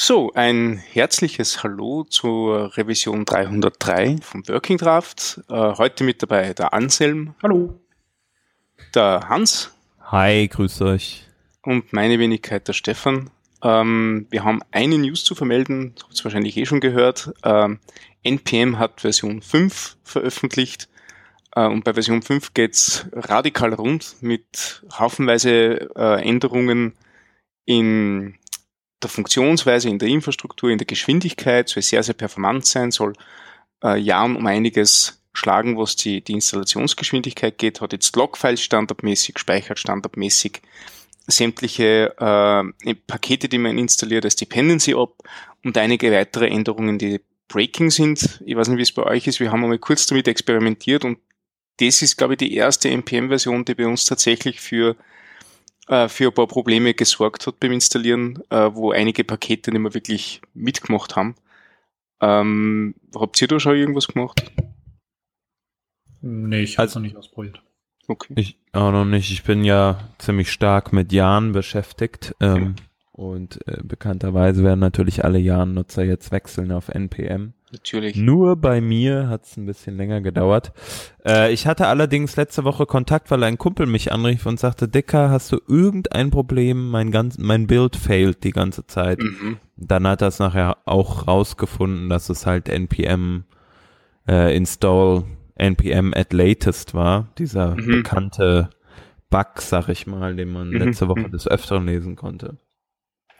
So, ein herzliches Hallo zur Revision 303 vom Working Draft. Äh, heute mit dabei der Anselm. Hallo. Der Hans. Hi, grüß euch. Und meine Wenigkeit, der Stefan. Ähm, wir haben eine News zu vermelden, habt ihr wahrscheinlich eh schon gehört. Ähm, NPM hat Version 5 veröffentlicht. Äh, und bei Version 5 geht's radikal rund mit haufenweise äh, Änderungen in der Funktionsweise, in der Infrastruktur, in der Geschwindigkeit, soll sehr, sehr performant sein, soll äh, Jahren um einiges schlagen, was die, die Installationsgeschwindigkeit geht, hat jetzt Logfiles standardmäßig, gespeichert standardmäßig, sämtliche äh, Pakete, die man installiert, als Dependency ab und einige weitere Änderungen, die Breaking sind. Ich weiß nicht, wie es bei euch ist. Wir haben einmal kurz damit experimentiert und das ist, glaube ich, die erste NPM-Version, die bei uns tatsächlich für äh, für ein paar Probleme gesorgt hat beim Installieren, äh, wo einige Pakete nicht mehr wirklich mitgemacht haben. Ähm, habt ihr da schon irgendwas gemacht? Nee, ich habe es also, noch nicht ausprobiert. Okay. Ich auch noch nicht. Ich bin ja ziemlich stark mit Jahren beschäftigt. Ähm, okay. Und äh, bekannterweise werden natürlich alle Jahren-Nutzer jetzt wechseln auf NPM. Natürlich. Nur bei mir hat es ein bisschen länger gedauert. Äh, ich hatte allerdings letzte Woche Kontakt, weil ein Kumpel mich anrief und sagte, Dicker, hast du irgendein Problem? Mein, ganz, mein Bild failt die ganze Zeit. Mhm. Dann hat er es nachher auch rausgefunden, dass es halt npm äh, install npm at latest war. Dieser mhm. bekannte Bug, sag ich mal, den man mhm. letzte Woche mhm. des Öfteren lesen konnte.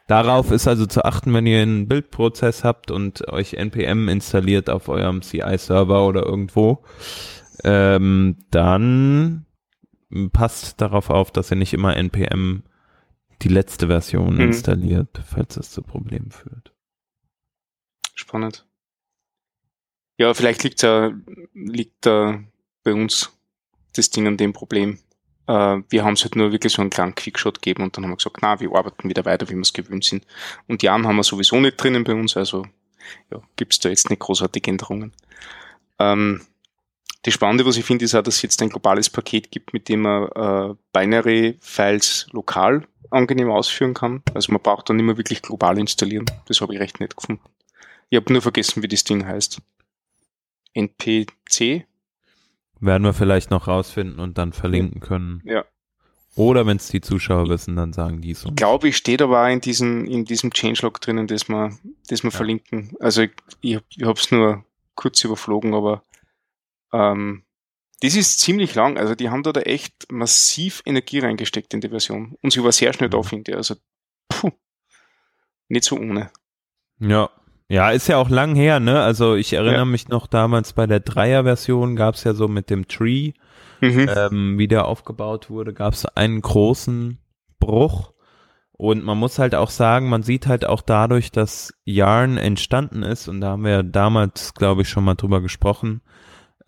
Darauf ist also zu achten, wenn ihr einen Bildprozess habt und euch npm installiert auf eurem CI-Server oder irgendwo, ähm, dann passt darauf auf, dass ihr nicht immer npm die letzte Version mhm. installiert, falls es zu Problemen führt. Spannend. Ja, vielleicht liegt da, liegt da bei uns das Ding an dem Problem. Äh, wir haben es halt nur wirklich so einen kleinen Quickshot gegeben und dann haben wir gesagt, na, wir arbeiten wieder weiter, wie wir es gewöhnt sind. Und Jan haben wir sowieso nicht drinnen bei uns, also ja, gibt es da jetzt nicht großartige Änderungen. Ähm, die Spannende, was ich finde, ist auch, dass es jetzt ein globales Paket gibt, mit dem man äh, Binary-Files lokal angenehm ausführen kann. Also man braucht dann mehr wirklich global installieren. Das habe ich recht nett gefunden. Ich habe nur vergessen, wie das Ding heißt. NPC werden wir vielleicht noch rausfinden und dann verlinken können. Ja. Oder wenn es die Zuschauer wissen, dann sagen die so. Ich glaube, ich steht aber in diesem, in diesem Changelog drinnen, das wir, das wir ja. verlinken. Also ich, ich, ich habe es nur kurz überflogen, aber ähm, das ist ziemlich lang. Also die haben da, da echt massiv Energie reingesteckt in die Version. Und sie war sehr schnell da, finde ich. Also puh, nicht so ohne. Ja, ja, ist ja auch lang her, ne? Also ich erinnere ja. mich noch damals bei der Dreier-Version gab's ja so mit dem Tree, mhm. ähm, wie der aufgebaut wurde, gab's einen großen Bruch. Und man muss halt auch sagen, man sieht halt auch dadurch, dass Yarn entstanden ist, und da haben wir damals, glaube ich, schon mal drüber gesprochen,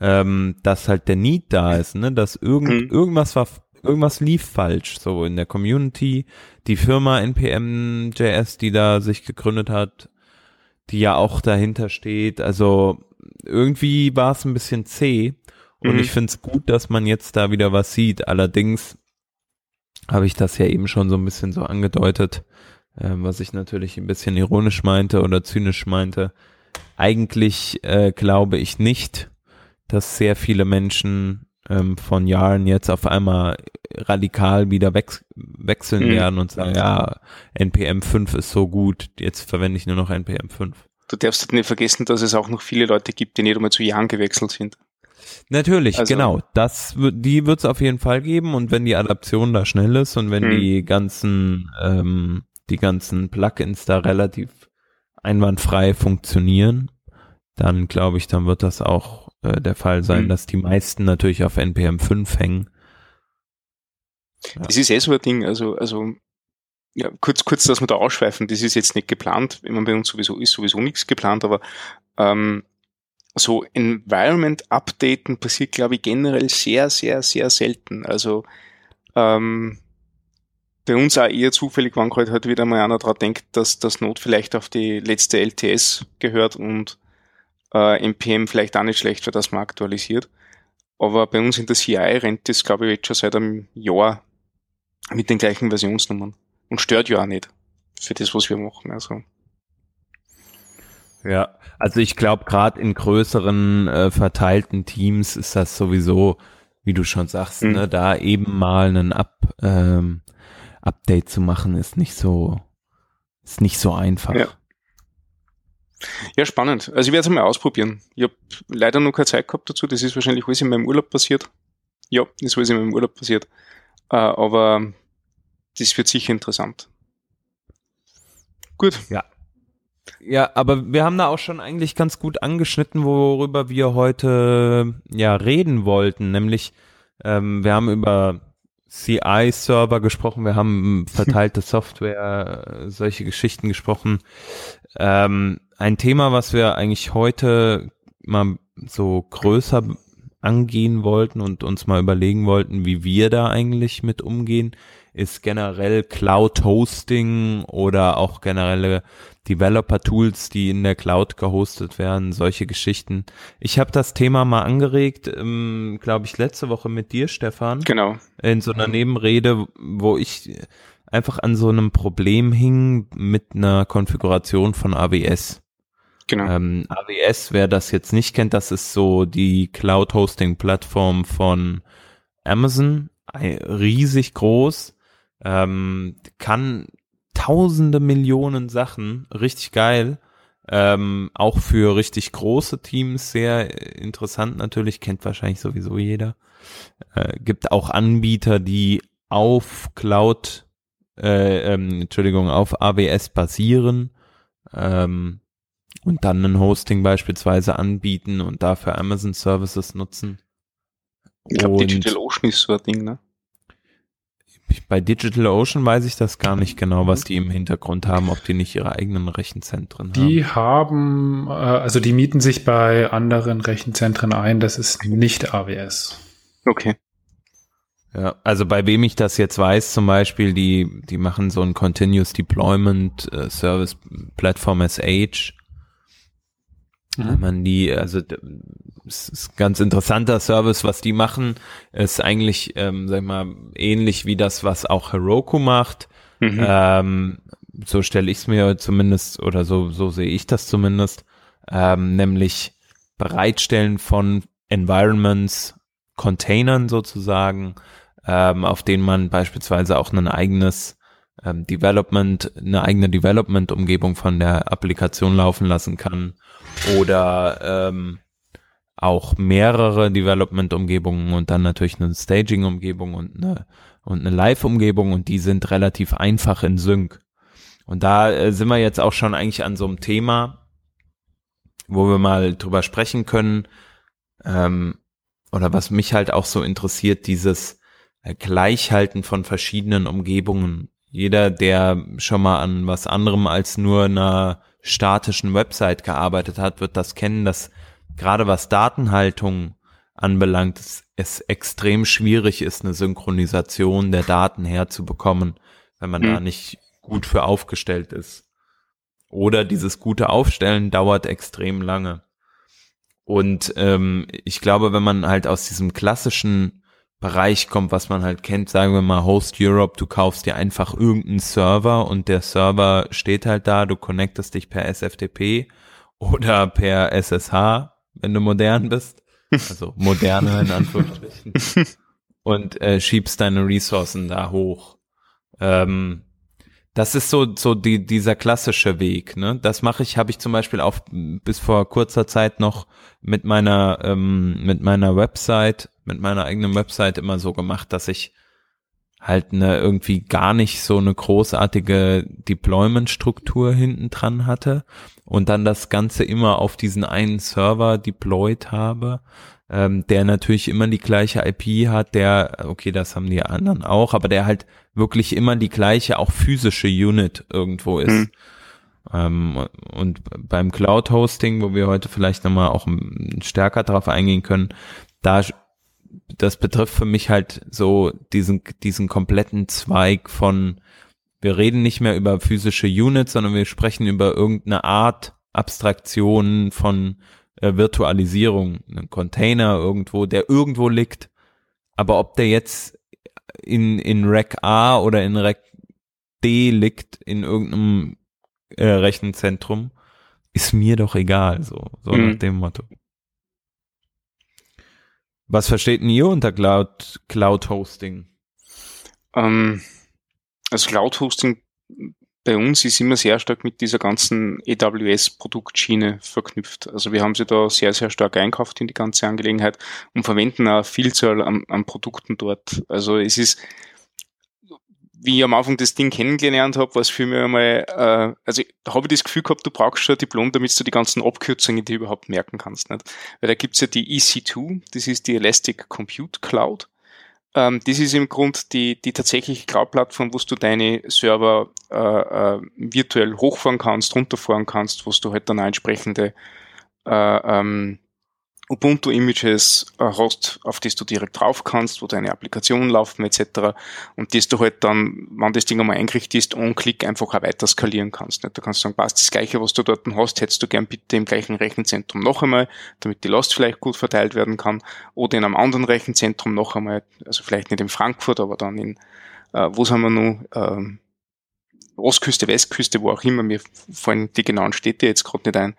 ähm, dass halt der Need da ist, ne? Dass irgend, mhm. irgendwas war, irgendwas lief falsch, so in der Community. Die Firma NPM.js, die da sich gegründet hat, die ja auch dahinter steht. Also irgendwie war es ein bisschen zäh und mhm. ich finde es gut, dass man jetzt da wieder was sieht. Allerdings habe ich das ja eben schon so ein bisschen so angedeutet, äh, was ich natürlich ein bisschen ironisch meinte oder zynisch meinte. Eigentlich äh, glaube ich nicht, dass sehr viele Menschen ähm, von Jahren jetzt auf einmal radikal wieder wech wechseln mhm. werden und sagen, ja, NPM 5 ist so gut, jetzt verwende ich nur noch NPM 5. Du darfst halt nicht vergessen, dass es auch noch viele Leute gibt, die nicht einmal zu Jahren gewechselt sind. Natürlich, also, genau. Das die wird es auf jeden Fall geben und wenn die Adaption da schnell ist und wenn mhm. die ganzen ähm, die ganzen Plugins da relativ einwandfrei funktionieren, dann glaube ich, dann wird das auch äh, der Fall sein, mhm. dass die meisten natürlich auf NPM 5 hängen. Ja. Das ist eh so ein Ding, also, also, ja, kurz, kurz, dass wir da ausschweifen, das ist jetzt nicht geplant, wenn man bei uns sowieso ist, sowieso nichts geplant, aber ähm, so Environment Updaten passiert, glaube ich, generell sehr, sehr, sehr selten. Also ähm, bei uns auch eher zufällig, wann heute halt wieder mal einer dran denkt, dass das Not vielleicht auf die letzte LTS gehört und äh, NPM vielleicht auch nicht schlecht, weil das man aktualisiert. Aber bei uns in der CI rennt das, glaube ich, jetzt schon seit einem Jahr mit den gleichen Versionsnummern. Und stört ja auch nicht für das, was wir machen. Also Ja, also ich glaube, gerade in größeren äh, verteilten Teams ist das sowieso, wie du schon sagst, mhm. ne, da eben mal einen Up, ähm, Update zu machen, ist nicht so, ist nicht so einfach. Ja. Ja, spannend. Also ich werde es mal ausprobieren. Ich habe leider noch keine Zeit gehabt dazu. Das ist wahrscheinlich alles in meinem Urlaub passiert. Ja, das ist alles in meinem Urlaub passiert. Äh, aber das wird sicher interessant. Gut. Ja. Ja, aber wir haben da auch schon eigentlich ganz gut angeschnitten, worüber wir heute ja reden wollten. Nämlich, ähm, wir haben über CI-Server gesprochen, wir haben verteilte Software, solche Geschichten gesprochen. Ähm, ein Thema, was wir eigentlich heute mal so größer angehen wollten und uns mal überlegen wollten, wie wir da eigentlich mit umgehen, ist generell Cloud Hosting oder auch generelle Developer Tools, die in der Cloud gehostet werden, solche Geschichten. Ich habe das Thema mal angeregt, ähm, glaube ich, letzte Woche mit dir, Stefan. Genau. In so einer Nebenrede, wo ich einfach an so einem Problem hing mit einer Konfiguration von AWS. Genau. Ähm, AWS, wer das jetzt nicht kennt, das ist so die Cloud-Hosting-Plattform von Amazon, riesig groß, ähm, kann tausende Millionen Sachen, richtig geil, ähm, auch für richtig große Teams sehr interessant natürlich, kennt wahrscheinlich sowieso jeder. Äh, gibt auch Anbieter, die auf Cloud, äh, ähm, Entschuldigung, auf AWS basieren. Ähm, und dann ein Hosting beispielsweise anbieten und dafür Amazon Services nutzen. Ich glaube, DigitalOcean ist so ein Ding, ne? Bei DigitalOcean weiß ich das gar nicht genau, was die im Hintergrund haben, ob die nicht ihre eigenen Rechenzentren haben. Die haben, äh, also die mieten sich bei anderen Rechenzentren ein, das ist nicht AWS. Okay. Ja, also bei wem ich das jetzt weiß, zum Beispiel, die, die machen so ein Continuous Deployment äh, Service Platform as Age Mhm. Man die, also es ist ein ganz interessanter Service, was die machen, ist eigentlich, ähm, sag ich mal, ähnlich wie das, was auch Heroku macht. Mhm. Ähm, so stelle ich es mir zumindest oder so, so sehe ich das zumindest, ähm, nämlich Bereitstellen von Environments, Containern sozusagen, ähm, auf denen man beispielsweise auch ein eigenes ähm, Development, eine eigene Development-Umgebung von der Applikation laufen lassen kann oder ähm, auch mehrere Development-Umgebungen und dann natürlich eine Staging-Umgebung und eine, und eine Live-Umgebung und die sind relativ einfach in Sync. Und da äh, sind wir jetzt auch schon eigentlich an so einem Thema, wo wir mal drüber sprechen können, ähm, oder was mich halt auch so interessiert, dieses äh, Gleichhalten von verschiedenen Umgebungen. Jeder, der schon mal an was anderem als nur einer statischen Website gearbeitet hat, wird das kennen, dass gerade was Datenhaltung anbelangt, es, es extrem schwierig ist, eine Synchronisation der Daten herzubekommen, wenn man mhm. da nicht gut für aufgestellt ist. Oder dieses gute Aufstellen dauert extrem lange. Und ähm, ich glaube, wenn man halt aus diesem klassischen Bereich kommt, was man halt kennt, sagen wir mal Host Europe, du kaufst dir einfach irgendeinen Server und der Server steht halt da, du connectest dich per SFTP oder per SSH, wenn du modern bist, also moderne in Anführungsstrichen, und äh, schiebst deine Ressourcen da hoch. Ähm, das ist so so die dieser klassische Weg. Ne, das mache ich, habe ich zum Beispiel auch bis vor kurzer Zeit noch mit meiner ähm, mit meiner Website mit meiner eigenen Website immer so gemacht, dass ich halt eine irgendwie gar nicht so eine großartige Deployment-Struktur hinten dran hatte und dann das Ganze immer auf diesen einen Server deployed habe, ähm, der natürlich immer die gleiche IP hat, der, okay, das haben die anderen auch, aber der halt wirklich immer die gleiche, auch physische Unit irgendwo ist. Mhm. Ähm, und beim Cloud-Hosting, wo wir heute vielleicht nochmal auch stärker darauf eingehen können, da das betrifft für mich halt so diesen, diesen kompletten Zweig von, wir reden nicht mehr über physische Units, sondern wir sprechen über irgendeine Art Abstraktion von äh, Virtualisierung. Ein Container irgendwo, der irgendwo liegt. Aber ob der jetzt in, in Rack A oder in Rack D liegt, in irgendeinem äh, Rechenzentrum, ist mir doch egal, so, so mhm. nach dem Motto. Was versteht denn ihr unter Cloud, Cloud Hosting? Ähm, also Cloud Hosting bei uns ist immer sehr stark mit dieser ganzen AWS-Produktschiene verknüpft. Also wir haben sie da sehr, sehr stark einkauft in die ganze Angelegenheit und verwenden eine Vielzahl an, an Produkten dort. Also es ist, wie ich am Anfang das Ding kennengelernt habe, was für mich einmal, äh, also habe ich das Gefühl gehabt, du brauchst schon ein Diplom, damit du die ganzen Abkürzungen die überhaupt merken kannst. Nicht? Weil da gibt's ja die EC2, das ist die Elastic Compute Cloud. Ähm, das ist im Grund die, die tatsächliche Cloud-Plattform, wo du deine Server äh, äh, virtuell hochfahren kannst, runterfahren kannst, wo du halt dann entsprechende äh, ähm, Ubuntu-Images äh, hast, auf das du direkt drauf kannst, wo deine Applikationen laufen etc. Und das du halt dann, wenn das Ding einmal eingerichtet ist, on Klick einfach auch weiter skalieren kannst. Nicht? Du kannst sagen, passt das Gleiche, was du dort hast, hättest du gern bitte im gleichen Rechenzentrum noch einmal, damit die Last vielleicht gut verteilt werden kann, oder in einem anderen Rechenzentrum noch einmal, also vielleicht nicht in Frankfurt, aber dann in, äh, wo haben wir noch, ähm, Ostküste, Westküste, wo auch immer, mir fallen die genauen Städte jetzt gerade nicht ein,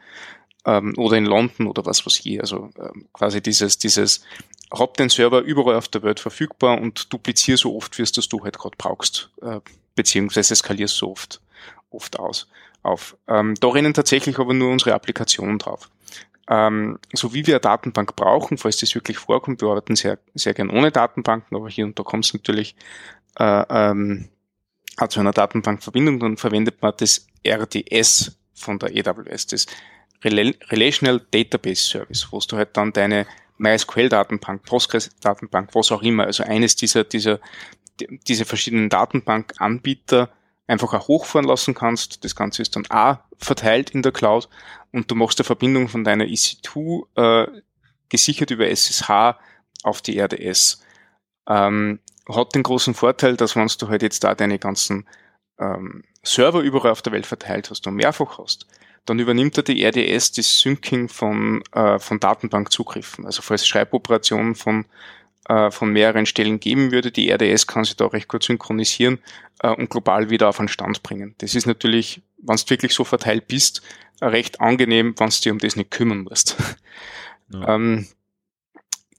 ähm, oder in London oder was weiß ich. Also ähm, quasi dieses, dieses hab den Server überall auf der Welt verfügbar und duplizier so oft, wie es das du halt gerade brauchst, äh, beziehungsweise skalier so oft, oft aus auf. Ähm, da rennen tatsächlich aber nur unsere Applikationen drauf. Ähm, so wie wir eine Datenbank brauchen, falls das wirklich vorkommt, wir arbeiten sehr, sehr gern ohne Datenbanken, aber hier und da kommt es natürlich äh, ähm, zu einer Datenbankverbindung, dann verwendet man das RDS von der AWS, das Relational Database Service, wo du halt dann deine MySQL-Datenbank, Postgres-Datenbank, was auch immer, also eines dieser, dieser, diese verschiedenen Datenbank-Anbieter einfach auch hochfahren lassen kannst. Das Ganze ist dann A verteilt in der Cloud und du machst eine Verbindung von deiner EC2 äh, gesichert über SSH auf die RDS. Ähm, hat den großen Vorteil, dass wenn du halt jetzt da deine ganzen ähm, Server überall auf der Welt verteilt hast und mehrfach hast, dann übernimmt er die RDS das Syncing von, äh, von Datenbankzugriffen. Also falls es Schreiboperationen von, äh, von mehreren Stellen geben würde, die RDS kann sich da recht gut synchronisieren äh, und global wieder auf einen Stand bringen. Das ist natürlich, wenn du wirklich so verteilt bist, recht angenehm, wenn du dich um das nicht kümmern musst. Ja. ähm,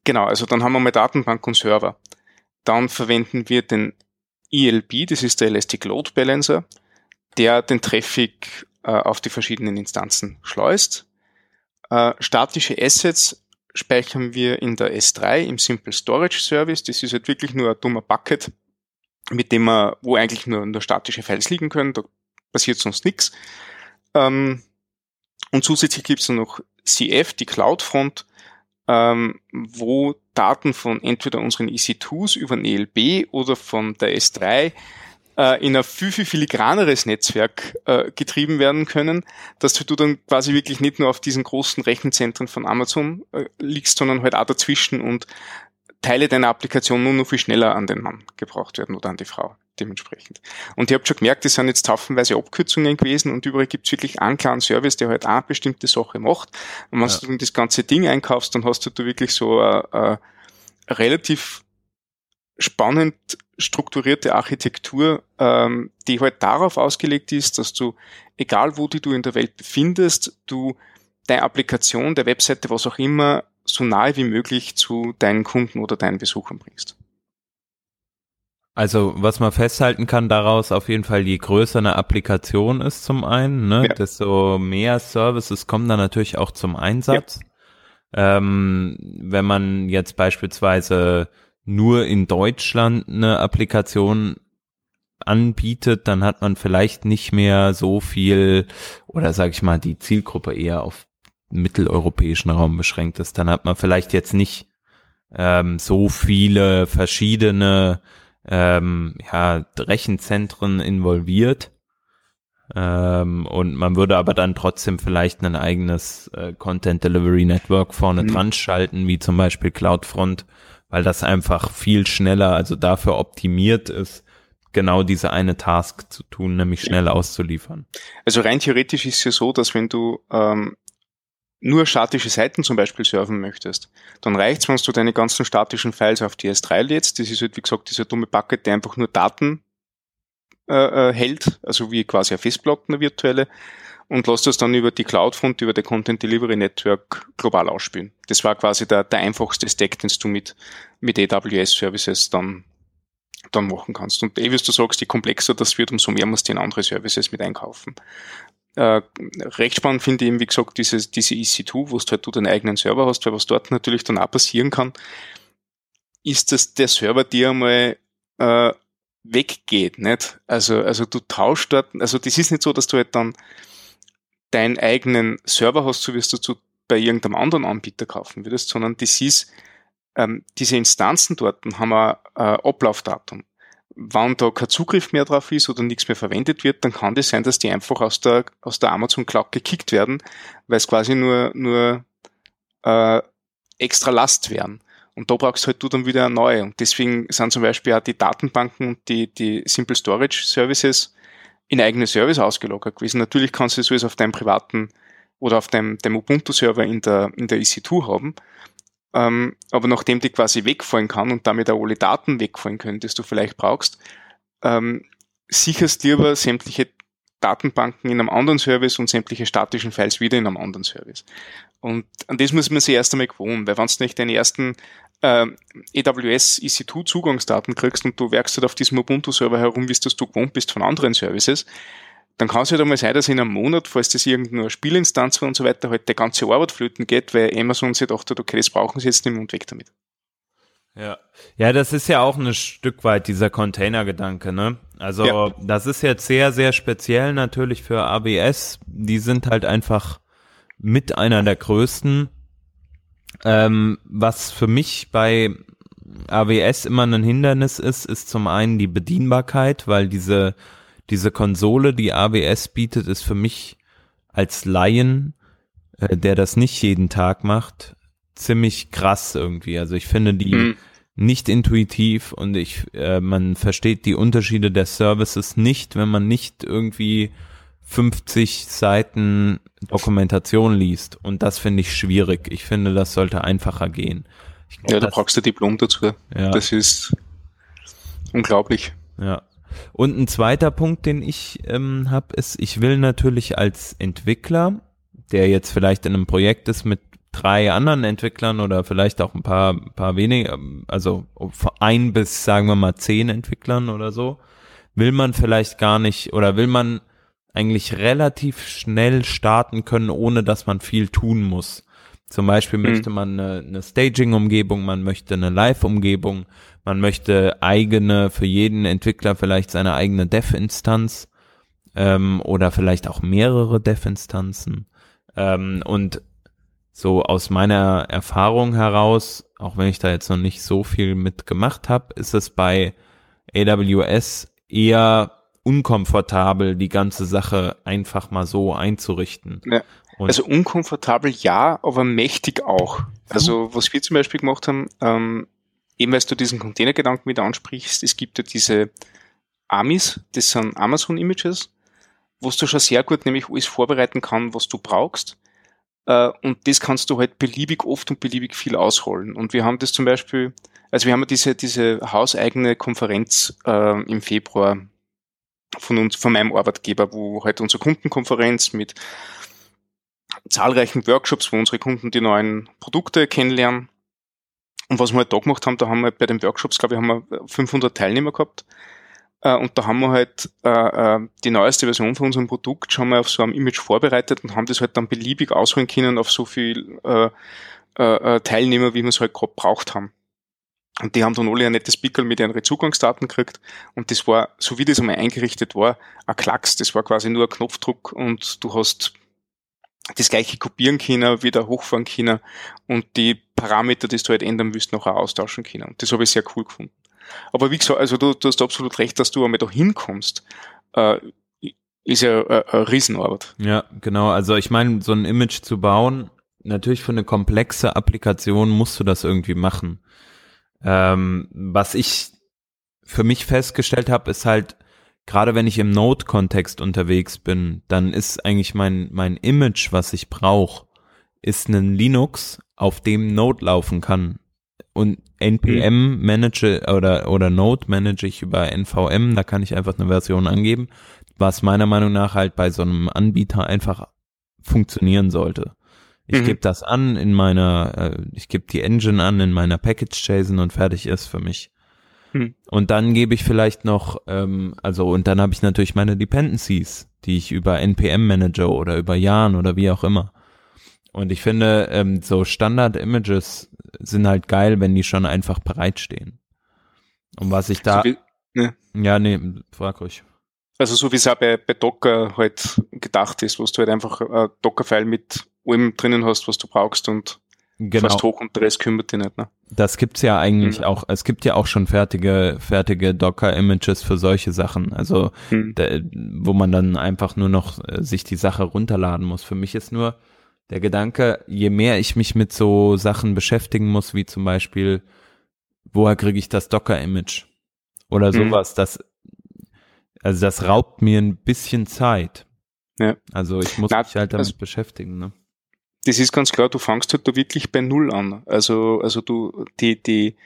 genau, also dann haben wir mal Datenbank und Server. Dann verwenden wir den ELB, das ist der Elastic Load Balancer, der den Traffic äh, auf die verschiedenen Instanzen schleust. Äh, statische Assets speichern wir in der S3 im Simple Storage Service. Das ist halt wirklich nur ein dummer Bucket, mit dem man, wo eigentlich nur, nur statische Files liegen können. Da passiert sonst nichts. Ähm, und zusätzlich gibt es noch CF, die Cloud-Front, ähm, wo Daten von entweder unseren EC2s über ein ELB oder von der S3 äh, in ein viel, viel filigraneres Netzwerk äh, getrieben werden können, dass du dann quasi wirklich nicht nur auf diesen großen Rechenzentren von Amazon äh, liegst, sondern halt auch dazwischen und Teile deiner Applikation nur noch viel schneller an den Mann gebraucht werden oder an die Frau dementsprechend. Und ihr habt schon gemerkt, das sind jetzt haufenweise Abkürzungen gewesen und überall gibt es wirklich einen klaren Service, der halt eine bestimmte Sache macht. Und wenn ja. du das ganze Ding einkaufst, dann hast du da wirklich so eine, eine relativ spannend strukturierte Architektur, ähm, die halt darauf ausgelegt ist, dass du, egal wo die du in der Welt befindest, du deine Applikation, der Webseite, was auch immer, so nahe wie möglich zu deinen Kunden oder deinen Besuchern bringst. Also was man festhalten kann daraus auf jeden Fall, je größer eine Applikation ist zum einen, ne, ja. desto mehr Services kommen dann natürlich auch zum Einsatz. Ja. Ähm, wenn man jetzt beispielsweise nur in Deutschland eine Applikation anbietet, dann hat man vielleicht nicht mehr so viel oder sage ich mal die Zielgruppe eher auf mitteleuropäischen Raum beschränkt ist. Dann hat man vielleicht jetzt nicht ähm, so viele verschiedene ähm, ja, Rechenzentren involviert. Ähm, und man würde aber dann trotzdem vielleicht ein eigenes äh, Content Delivery Network vorne mhm. dran schalten, wie zum Beispiel CloudFront, weil das einfach viel schneller, also dafür optimiert ist, genau diese eine Task zu tun, nämlich schnell auszuliefern. Also rein theoretisch ist es ja so, dass wenn du ähm, nur statische Seiten zum Beispiel surfen möchtest, dann reicht's, wenn du deine ganzen statischen Files auf die S3 lädst. Das ist halt, wie gesagt, dieser dumme Bucket, der einfach nur Daten äh, äh, hält, also wie quasi eine Festplatte, eine virtuelle. Und lass das dann über die Cloud-Front, über der Content Delivery Network global ausspielen. Das war quasi der, der einfachste Stack, den du mit, mit AWS Services dann, dann machen kannst. Und eh, wie du sagst, je komplexer das wird, umso mehr musst du in andere Services mit einkaufen. Äh, recht spannend finde ich eben, wie gesagt, dieses, diese EC2, wo du halt du deinen eigenen Server hast, weil was dort natürlich dann auch passieren kann, ist, dass der Server dir einmal äh, weggeht, nicht? Also, also du tauschst dort, also das ist nicht so, dass du halt dann deinen eigenen Server hast, so wirst du bei irgendeinem anderen Anbieter kaufen würdest, sondern das ist, ähm, diese Instanzen dort haben ein äh, Ablaufdatum. Wenn da kein Zugriff mehr drauf ist oder nichts mehr verwendet wird, dann kann das sein, dass die einfach aus der, aus der Amazon Cloud gekickt werden, weil es quasi nur, nur äh, extra Last wären. Und da brauchst halt du dann wieder eine neue. Und deswegen sind zum Beispiel auch die Datenbanken und die, die Simple Storage Services in eigene Service ausgelagert gewesen. Natürlich kannst du alles auf deinem privaten oder auf deinem, deinem Ubuntu-Server in der, in der EC2 haben. Ähm, aber nachdem die quasi wegfallen kann und damit auch alle Daten wegfallen können, die du vielleicht brauchst, ähm, sicherst lieber sämtliche Datenbanken in einem anderen Service und sämtliche statischen Files wieder in einem anderen Service. Und an das muss man sich erst einmal gewohnen, weil wenn du nicht deine ersten äh, AWS EC2 Zugangsdaten kriegst und du werkst halt auf diesem Ubuntu-Server herum, wie es das du gewohnt bist von anderen Services, dann kann es halt einmal sein, dass in einem Monat, falls das irgendeine Spielinstanz war und so weiter, halt der ganze Arbeit flöten geht, weil Amazon sich gedacht hat, okay, das brauchen sie jetzt nicht mehr und weg damit. Ja. Ja, das ist ja auch ein Stück weit dieser Container-Gedanke, ne? Also, ja. das ist jetzt sehr, sehr speziell natürlich für ABS. Die sind halt einfach mit einer der größten. Ähm, was für mich bei AWS immer ein Hindernis ist, ist zum einen die Bedienbarkeit, weil diese, diese Konsole, die AWS bietet, ist für mich als Laien, äh, der das nicht jeden Tag macht, ziemlich krass irgendwie. Also ich finde die mhm. nicht intuitiv und ich, äh, man versteht die Unterschiede der Services nicht, wenn man nicht irgendwie 50 Seiten Dokumentation liest. Und das finde ich schwierig. Ich finde, das sollte einfacher gehen. Glaub, ja, da brauchst du Diplom dazu. Ja. Das ist unglaublich. Ja. Und ein zweiter Punkt, den ich ähm, habe, ist, ich will natürlich als Entwickler, der jetzt vielleicht in einem Projekt ist mit drei anderen Entwicklern oder vielleicht auch ein paar, paar weniger, also ein bis, sagen wir mal, zehn Entwicklern oder so, will man vielleicht gar nicht oder will man eigentlich relativ schnell starten können, ohne dass man viel tun muss. Zum Beispiel mhm. möchte man eine, eine Staging-Umgebung, man möchte eine Live-Umgebung, man möchte eigene, für jeden Entwickler vielleicht seine eigene Dev-Instanz ähm, oder vielleicht auch mehrere Dev-Instanzen. Ähm, und so aus meiner Erfahrung heraus, auch wenn ich da jetzt noch nicht so viel mitgemacht habe, ist es bei AWS eher unkomfortabel, die ganze Sache einfach mal so einzurichten. Ja. also unkomfortabel ja, aber mächtig auch. Also was wir zum Beispiel gemacht haben, ähm, eben weil du diesen Containergedanken wieder ansprichst, es gibt ja diese Amis, das sind Amazon Images, wo du schon sehr gut nämlich alles vorbereiten kann, was du brauchst. Äh, und das kannst du halt beliebig oft und beliebig viel ausrollen. Und wir haben das zum Beispiel, also wir haben diese, diese hauseigene Konferenz äh, im Februar von uns, von meinem Arbeitgeber, wo halt unsere Kundenkonferenz mit zahlreichen Workshops, wo unsere Kunden die neuen Produkte kennenlernen. Und was wir halt da gemacht haben, da haben wir bei den Workshops, glaube ich, haben wir 500 Teilnehmer gehabt. Äh, und da haben wir halt äh, äh, die neueste Version von unserem Produkt schon mal auf so einem Image vorbereitet und haben das halt dann beliebig ausholen können auf so viel äh, äh, Teilnehmer, wie wir es halt gerade braucht haben. Und die haben dann alle ein nettes Pickel mit ihren Zugangsdaten gekriegt. Und das war, so wie das einmal eingerichtet war, ein Klacks. Das war quasi nur ein Knopfdruck und du hast das gleiche kopieren können, wieder hochfahren können und die Parameter, die du halt ändern willst, noch austauschen können. Und das habe ich sehr cool gefunden. Aber wie gesagt, also du, du hast absolut recht, dass du einmal da hinkommst. Äh, ist ja eine, eine Riesenarbeit. Ja, genau. Also ich meine, so ein Image zu bauen, natürlich für eine komplexe Applikation musst du das irgendwie machen. Ähm, was ich für mich festgestellt habe, ist halt, gerade wenn ich im Node-Kontext unterwegs bin, dann ist eigentlich mein, mein Image, was ich brauche, ist ein Linux, auf dem Node laufen kann. Und NPM mhm. manage oder, oder Node manage ich über NVM, da kann ich einfach eine Version angeben, was meiner Meinung nach halt bei so einem Anbieter einfach funktionieren sollte. Ich mhm. gebe das an in meiner, äh, ich gebe die Engine an in meiner Package-JSON und fertig ist für mich. Mhm. Und dann gebe ich vielleicht noch, ähm, also und dann habe ich natürlich meine Dependencies, die ich über NPM manage oder über Yarn oder wie auch immer. Und ich finde, ähm, so Standard-Images sind halt geil, wenn die schon einfach bereitstehen. Und was ich da. So wie, ne. Ja, nee, frag ruhig. Also so wie es auch bei, bei Docker halt gedacht ist, wo du halt einfach ein Docker-File mit allem drinnen hast, was du brauchst und genau. fast hoch und der Rest kümmert dich nicht. Ne? Das gibt's ja eigentlich mhm. auch, es gibt ja auch schon fertige, fertige Docker-Images für solche Sachen, also mhm. da, wo man dann einfach nur noch äh, sich die Sache runterladen muss. Für mich ist nur der Gedanke, je mehr ich mich mit so Sachen beschäftigen muss, wie zum Beispiel, woher kriege ich das Docker-Image? Oder mhm. sowas, das also das raubt mir ein bisschen Zeit. Ja. Also ich muss Na, mich halt damit also, beschäftigen. Ne? Das ist ganz klar, du fangst halt da wirklich bei Null an. Also, also du, die, die,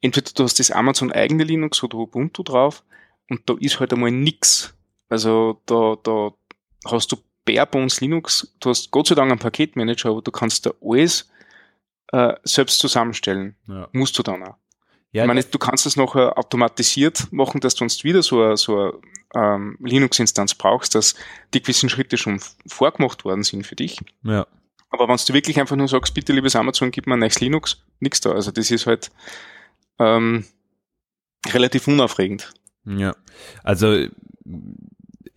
entweder du hast das Amazon eigene Linux oder Ubuntu drauf und da ist halt einmal nix. Also da, da hast du Bare Bones Linux, du hast Gott sei Dank einen Paketmanager, aber du kannst da alles äh, selbst zusammenstellen. Ja. Musst du dann auch. Ja, ich meine, du kannst das noch automatisiert machen, dass du sonst wieder so eine, so eine ähm, Linux-Instanz brauchst, dass die gewissen Schritte schon vorgemacht worden sind für dich. Ja. Aber wenn du wirklich einfach nur sagst, bitte liebes Amazon, gib mir ein neues Linux, nichts da. Also das ist halt ähm, relativ unaufregend. Ja, also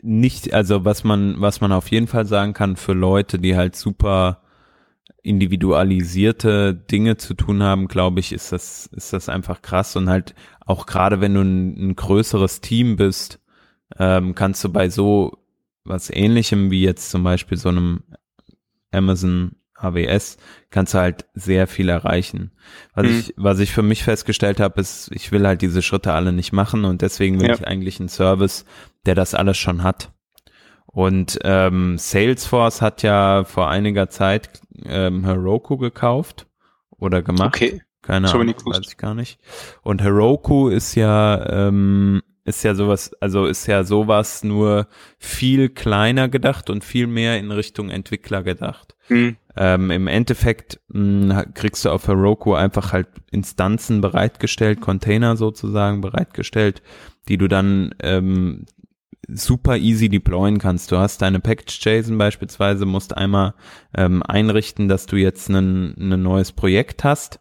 nicht, also was man, was man auf jeden Fall sagen kann für Leute, die halt super individualisierte Dinge zu tun haben, glaube ich, ist das, ist das einfach krass. Und halt auch gerade wenn du ein, ein größeres Team bist, ähm, kannst du bei so was ähnlichem wie jetzt zum Beispiel so einem Amazon AWS kannst du halt sehr viel erreichen. Was mhm. ich, was ich für mich festgestellt habe, ist, ich will halt diese Schritte alle nicht machen und deswegen will ja. ich eigentlich einen Service, der das alles schon hat. Und ähm, Salesforce hat ja vor einiger Zeit ähm, Heroku gekauft oder gemacht. Okay. Keine Ahnung, weiß ich gar nicht. Und Heroku ist ja ähm, ist ja sowas, also ist ja sowas nur viel kleiner gedacht und viel mehr in Richtung Entwickler gedacht. Mhm. Ähm, Im Endeffekt mh, hm, kriegst du auf Heroku einfach halt Instanzen bereitgestellt, Container sozusagen bereitgestellt, die du dann ähm, super easy deployen kannst. Du hast deine Package.json beispielsweise, musst einmal ähm, einrichten, dass du jetzt ein, ein neues Projekt hast.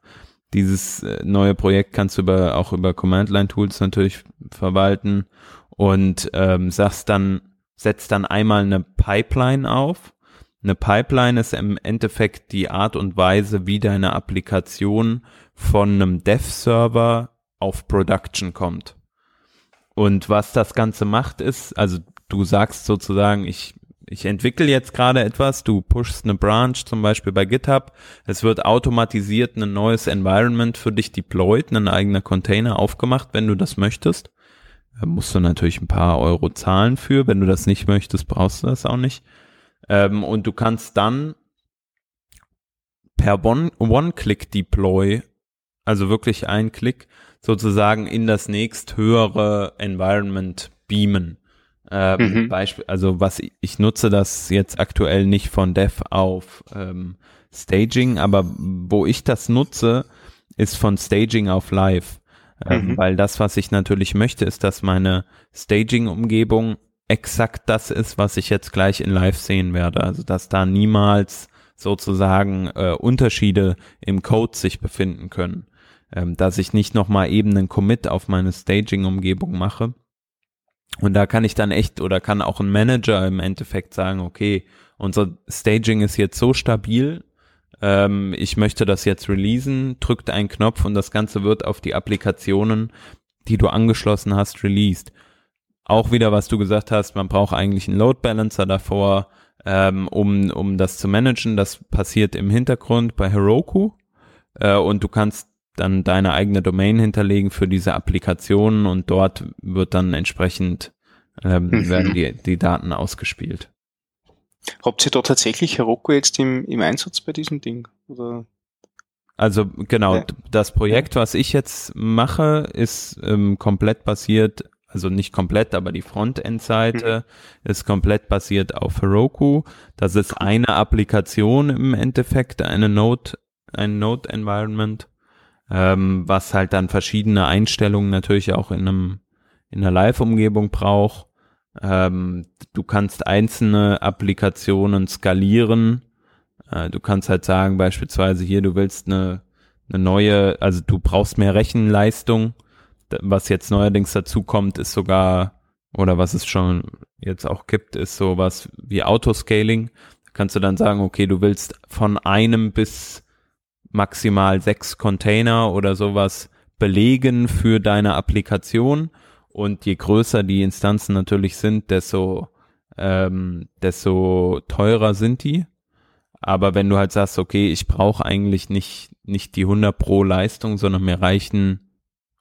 Dieses äh, neue Projekt kannst du über, auch über Command-Line-Tools natürlich verwalten und ähm, sagst dann, setzt dann einmal eine Pipeline auf. Eine Pipeline ist im Endeffekt die Art und Weise, wie deine Applikation von einem Dev-Server auf Production kommt. Und was das Ganze macht, ist, also du sagst sozusagen, ich, ich entwickle jetzt gerade etwas, du pushst eine Branch zum Beispiel bei GitHub, es wird automatisiert ein neues Environment für dich deployed, ein eigener Container aufgemacht, wenn du das möchtest. Da musst du natürlich ein paar Euro zahlen für, wenn du das nicht möchtest, brauchst du das auch nicht. Ähm, und du kannst dann per One-Click-Deploy, also wirklich ein Klick, sozusagen in das nächst höhere Environment beamen. Ähm, mhm. Beispiel, also was ich, ich, nutze das jetzt aktuell nicht von Dev auf ähm, Staging, aber wo ich das nutze, ist von Staging auf Live. Ähm, mhm. Weil das, was ich natürlich möchte, ist, dass meine Staging-Umgebung exakt das ist, was ich jetzt gleich in Live sehen werde. Also dass da niemals sozusagen äh, Unterschiede im Code sich befinden können ähm, dass ich nicht nochmal eben einen Commit auf meine Staging-Umgebung mache. Und da kann ich dann echt oder kann auch ein Manager im Endeffekt sagen, okay, unser Staging ist jetzt so stabil, ähm, ich möchte das jetzt releasen, drückt einen Knopf und das Ganze wird auf die Applikationen, die du angeschlossen hast, released. Auch wieder, was du gesagt hast, man braucht eigentlich einen Load Balancer davor, ähm, um, um das zu managen. Das passiert im Hintergrund bei Heroku. Äh, und du kannst dann deine eigene Domain hinterlegen für diese Applikationen und dort wird dann entsprechend ähm, mhm. werden die, die Daten ausgespielt. Habt ihr da tatsächlich Heroku jetzt im, im Einsatz bei diesem Ding? Oder? Also genau, ja. das Projekt, was ich jetzt mache, ist ähm, komplett basiert also nicht komplett, aber die Frontend-Seite mhm. ist komplett basiert auf Heroku. Das ist eine Applikation im Endeffekt, eine Node, ein Node-Environment, ähm, was halt dann verschiedene Einstellungen natürlich auch in einem in einer Live-Umgebung braucht. Ähm, du kannst einzelne Applikationen skalieren. Äh, du kannst halt sagen, beispielsweise hier, du willst eine, eine neue, also du brauchst mehr Rechenleistung was jetzt neuerdings dazu kommt, ist sogar, oder was es schon jetzt auch gibt, ist sowas wie Autoscaling. kannst du dann sagen, okay, du willst von einem bis maximal sechs Container oder sowas belegen für deine Applikation. Und je größer die Instanzen natürlich sind, desto, ähm, desto teurer sind die. Aber wenn du halt sagst, okay, ich brauche eigentlich nicht, nicht die 100 pro Leistung, sondern mir reichen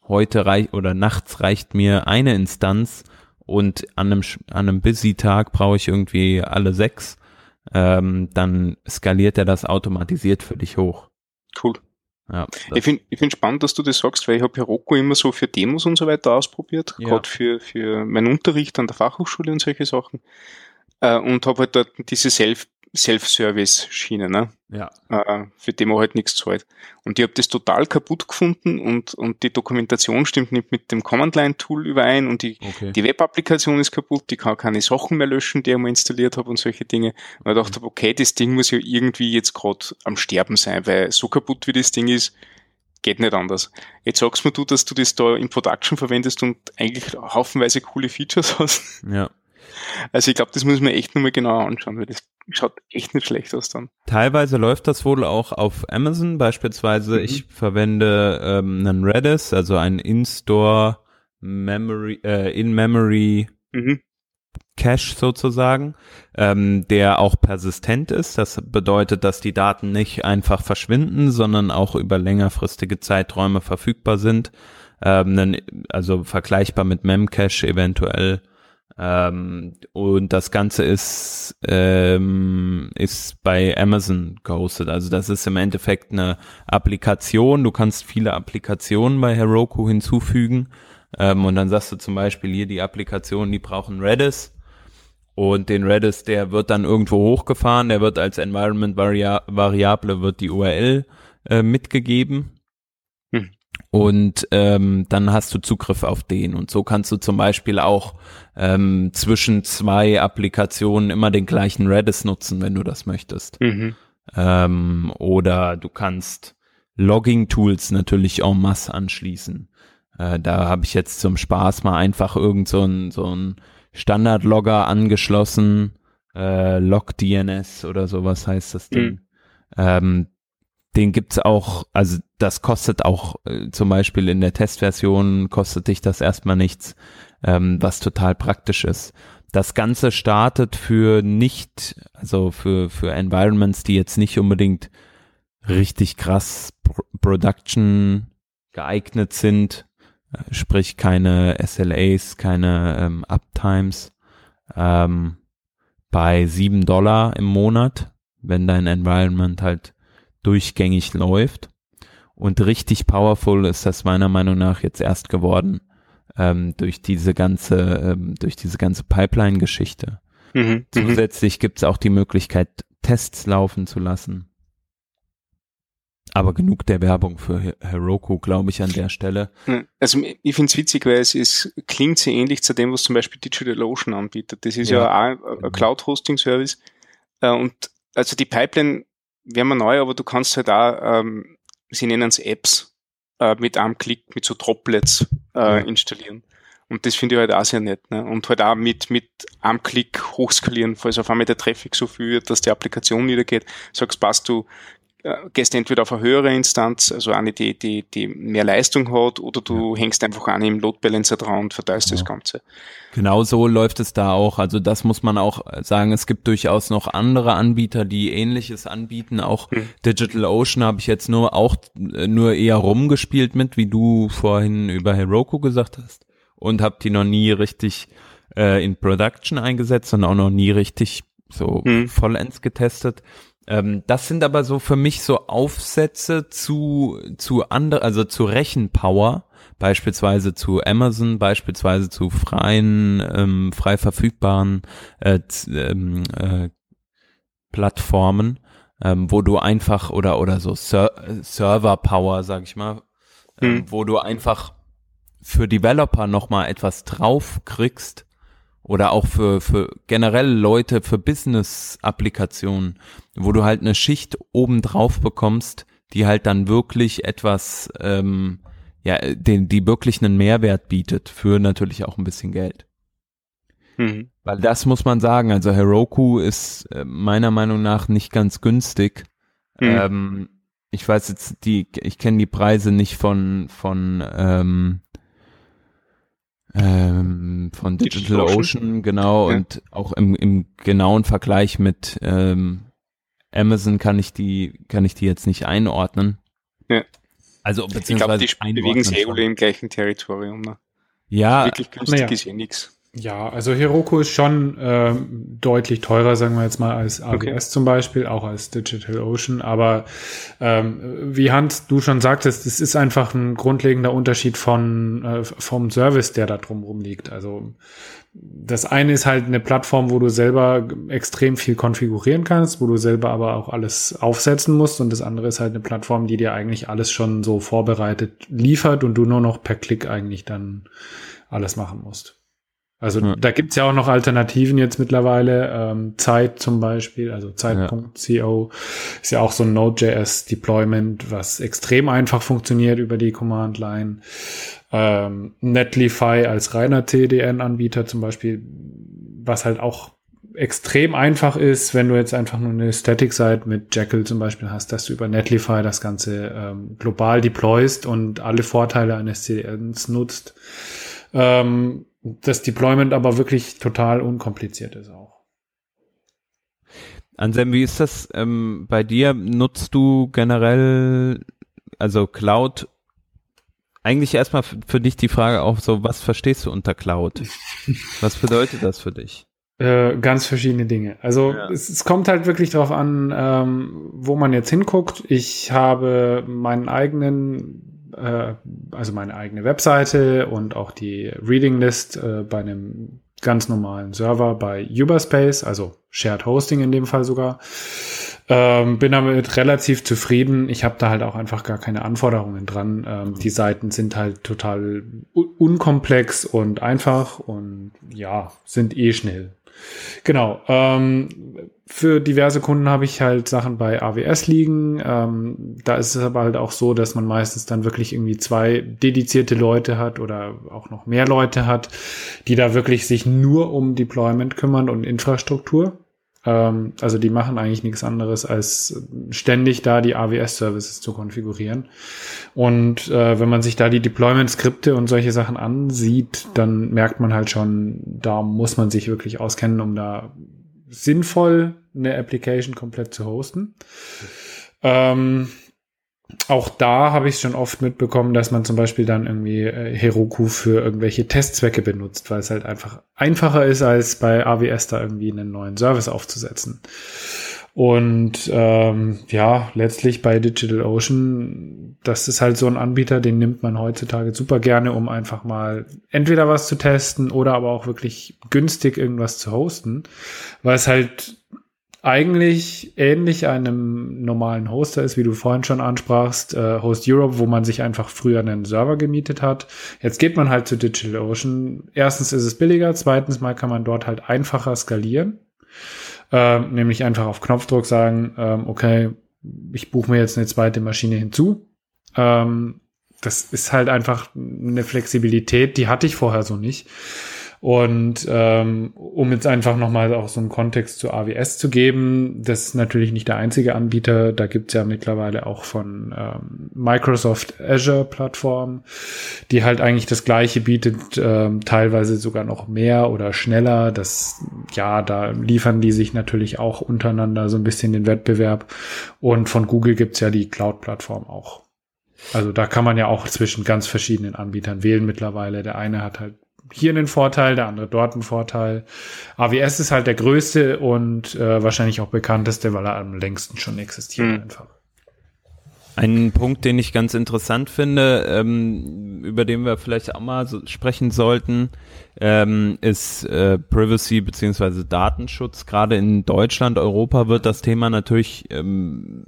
heute reicht oder nachts reicht mir eine Instanz und an einem, an einem Busy-Tag brauche ich irgendwie alle sechs, ähm, dann skaliert er das automatisiert für dich hoch. Cool. Ja, ich finde ich find spannend, dass du das sagst, weil ich habe Heroku immer so für Demos und so weiter ausprobiert, ja. gerade für, für meinen Unterricht an der Fachhochschule und solche Sachen. Äh, und habe halt dort diese Self- Self-Service-Schiene, ne? Ja. Äh, für die man halt nichts zahlt. Und ich habe das total kaputt gefunden und, und die Dokumentation stimmt nicht mit dem Command-Line-Tool überein und die, okay. die Web-Applikation ist kaputt, die kann keine Sachen mehr löschen, die ich mal installiert habe und solche Dinge. Und ich dachte, okay, das Ding muss ja irgendwie jetzt gerade am Sterben sein, weil so kaputt wie das Ding ist, geht nicht anders. Jetzt sagst mir du, dass du das da in Production verwendest und eigentlich haufenweise coole Features hast. Ja. Also ich glaube, das muss man echt nochmal genauer anschauen, weil das schaut echt nicht schlecht aus dann. Teilweise läuft das wohl auch auf Amazon. Beispielsweise, mhm. ich verwende ähm, einen Redis, also ein In-Store Memory, äh, In-Memory mhm. Cache sozusagen, ähm, der auch persistent ist. Das bedeutet, dass die Daten nicht einfach verschwinden, sondern auch über längerfristige Zeiträume verfügbar sind. Ähm, also vergleichbar mit Memcache eventuell ähm, und das Ganze ist, ähm, ist bei Amazon gehostet. Also das ist im Endeffekt eine Applikation. Du kannst viele Applikationen bei Heroku hinzufügen. Ähm, und dann sagst du zum Beispiel hier die Applikationen, die brauchen Redis. Und den Redis, der wird dann irgendwo hochgefahren, der wird als Environment Variable, wird die URL äh, mitgegeben. Und ähm, dann hast du Zugriff auf den. Und so kannst du zum Beispiel auch ähm, zwischen zwei Applikationen immer den gleichen Redis nutzen, wenn du das möchtest. Mhm. Ähm, oder du kannst Logging-Tools natürlich en masse anschließen. Äh, da habe ich jetzt zum Spaß mal einfach irgend so ein, so ein Standard-Logger angeschlossen, äh, Log-DNS oder sowas heißt das Ding. Mhm. Ähm, den gibt's auch, also das kostet auch äh, zum Beispiel in der Testversion kostet dich das erstmal nichts, ähm, was total praktisch ist. Das Ganze startet für nicht, also für, für Environments, die jetzt nicht unbedingt richtig krass Production geeignet sind, äh, sprich keine SLAs, keine ähm, Uptimes, ähm, bei sieben Dollar im Monat, wenn dein Environment halt durchgängig läuft. Und richtig powerful ist das meiner Meinung nach jetzt erst geworden ähm, durch diese ganze, ähm, durch diese ganze Pipeline-Geschichte. Mhm, mhm. Zusätzlich gibt es auch die Möglichkeit, Tests laufen zu lassen. Aber genug der Werbung für Heroku, glaube ich, an der Stelle. Also ich finde es witzig, weil es ist, klingt sehr ähnlich zu dem, was zum Beispiel DigitalOcean anbietet. Das ist ja, ja auch ein genau. Cloud-Hosting-Service. Äh, und also die Pipeline wäre mir neu, aber du kannst halt auch, ähm, sie nennen es Apps, äh, mit einem Klick, mit so Droplets äh, installieren. Und das finde ich halt auch sehr nett. Ne? Und halt auch mit, mit einem Klick hochskalieren, falls auf einmal der Traffic so viel wird, dass die Applikation niedergeht. Sagst, passt du, gehst entweder auf eine höhere Instanz, also eine, die, die, die mehr Leistung hat, oder du ja. hängst einfach eine im Load Balancer dran und verteilst ja. das Ganze. Genau so läuft es da auch. Also das muss man auch sagen. Es gibt durchaus noch andere Anbieter, die ähnliches anbieten. Auch hm. Digital Ocean habe ich jetzt nur auch äh, nur eher rumgespielt mit, wie du vorhin über Heroku gesagt hast. Und habe die noch nie richtig äh, in Production eingesetzt und auch noch nie richtig so hm. vollends getestet. Ähm, das sind aber so für mich so Aufsätze zu, zu andere, also zu Rechenpower, beispielsweise zu Amazon, beispielsweise zu freien, ähm, frei verfügbaren äh, ähm, äh, Plattformen, ähm, wo du einfach oder oder so Ser Server Power, sag ich mal, ähm, hm. wo du einfach für Developer nochmal etwas drauf kriegst oder auch für, für generell Leute für Business-Applikationen, wo du halt eine Schicht oben drauf bekommst, die halt dann wirklich etwas, ähm, ja, den, die wirklich einen Mehrwert bietet für natürlich auch ein bisschen Geld. Mhm. Weil das muss man sagen, also Heroku ist äh, meiner Meinung nach nicht ganz günstig. Mhm. Ähm, ich weiß jetzt die, ich kenne die Preise nicht von von ähm, ähm, von Digital, Digital Ocean. Ocean, genau, ja. und auch im, im genauen Vergleich mit ähm, Amazon kann ich die, kann ich die jetzt nicht einordnen. Ja. Also, beziehungsweise. Ich glaube, die bewegen sich eh im gleichen Territorium. Ne? Ja. Wirklich günstig ja. ist eh nix. Ja, also Heroku ist schon äh, deutlich teurer, sagen wir jetzt mal, als AWS okay. zum Beispiel, auch als Digital Ocean. Aber ähm, wie Hans, du schon sagtest, es ist einfach ein grundlegender Unterschied von äh, vom Service, der da drumherum liegt. Also das eine ist halt eine Plattform, wo du selber extrem viel konfigurieren kannst, wo du selber aber auch alles aufsetzen musst. Und das andere ist halt eine Plattform, die dir eigentlich alles schon so vorbereitet liefert und du nur noch per Klick eigentlich dann alles machen musst. Also ja. da gibt's ja auch noch Alternativen jetzt mittlerweile. Ähm, Zeit zum Beispiel, also Zeit.co ja. ist ja auch so ein Node.js-Deployment, was extrem einfach funktioniert über die Command-Line. Ähm, Netlify als reiner CDN-Anbieter zum Beispiel, was halt auch extrem einfach ist, wenn du jetzt einfach nur eine Static-Site mit Jekyll zum Beispiel hast, dass du über Netlify das Ganze ähm, global deployst und alle Vorteile eines CDNs nutzt. Ähm, das Deployment aber wirklich total unkompliziert ist auch. Ansem, wie ist das ähm, bei dir? Nutzt du generell, also Cloud, eigentlich erstmal für dich die Frage auch so, was verstehst du unter Cloud? was bedeutet das für dich? Äh, ganz verschiedene Dinge. Also ja. es, es, kommt halt wirklich darauf an, ähm, wo man jetzt hinguckt. Ich habe meinen eigenen äh, also meine eigene Webseite und auch die Reading List äh, bei einem ganz normalen Server bei Uberspace, also Shared Hosting in dem Fall sogar. Ähm, bin damit relativ zufrieden. Ich habe da halt auch einfach gar keine Anforderungen dran. Ähm, die Seiten sind halt total unkomplex und einfach und ja, sind eh schnell. Genau. Ähm, für diverse Kunden habe ich halt Sachen bei AWS liegen. Ähm, da ist es aber halt auch so, dass man meistens dann wirklich irgendwie zwei dedizierte Leute hat oder auch noch mehr Leute hat, die da wirklich sich nur um Deployment kümmern und Infrastruktur. Ähm, also die machen eigentlich nichts anderes, als ständig da die AWS-Services zu konfigurieren. Und äh, wenn man sich da die Deployment-Skripte und solche Sachen ansieht, dann merkt man halt schon, da muss man sich wirklich auskennen, um da sinnvoll eine Application komplett zu hosten. Ähm, auch da habe ich schon oft mitbekommen, dass man zum Beispiel dann irgendwie äh, Heroku für irgendwelche Testzwecke benutzt, weil es halt einfach einfacher ist, als bei AWS da irgendwie einen neuen Service aufzusetzen. Und ähm, ja, letztlich bei DigitalOcean, das ist halt so ein Anbieter, den nimmt man heutzutage super gerne, um einfach mal entweder was zu testen oder aber auch wirklich günstig irgendwas zu hosten, weil es halt eigentlich ähnlich einem normalen Hoster ist, wie du vorhin schon ansprachst, äh, Host Europe, wo man sich einfach früher einen Server gemietet hat. Jetzt geht man halt zu DigitalOcean. Erstens ist es billiger, zweitens mal kann man dort halt einfacher skalieren. Äh, nämlich einfach auf Knopfdruck sagen, ähm, okay, ich buche mir jetzt eine zweite Maschine hinzu. Ähm, das ist halt einfach eine Flexibilität, die hatte ich vorher so nicht. Und ähm, um jetzt einfach nochmal auch so einen Kontext zu AWS zu geben, das ist natürlich nicht der einzige Anbieter. Da gibt's ja mittlerweile auch von ähm, Microsoft Azure Plattform, die halt eigentlich das gleiche bietet, ähm, teilweise sogar noch mehr oder schneller. Das, ja, da liefern die sich natürlich auch untereinander so ein bisschen den Wettbewerb. Und von Google gibt's ja die Cloud-Plattform auch. Also da kann man ja auch zwischen ganz verschiedenen Anbietern wählen mittlerweile. Der eine hat halt hier einen Vorteil, der andere dort einen Vorteil. AWS ist halt der größte und äh, wahrscheinlich auch bekannteste, weil er am längsten schon existiert mhm. einfach. Ein Punkt, den ich ganz interessant finde, ähm, über den wir vielleicht auch mal so sprechen sollten, ähm, ist äh, Privacy beziehungsweise Datenschutz. Gerade in Deutschland, Europa wird das Thema natürlich ähm,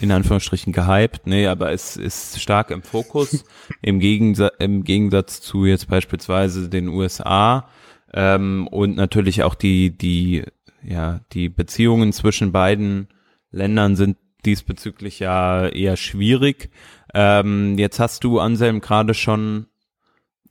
in Anführungsstrichen gehypt, nee, aber es ist stark im Fokus, im, Gegensa im Gegensatz zu jetzt beispielsweise den USA ähm, und natürlich auch die, die, ja, die Beziehungen zwischen beiden Ländern sind diesbezüglich ja eher schwierig. Ähm, jetzt hast du, Anselm, gerade schon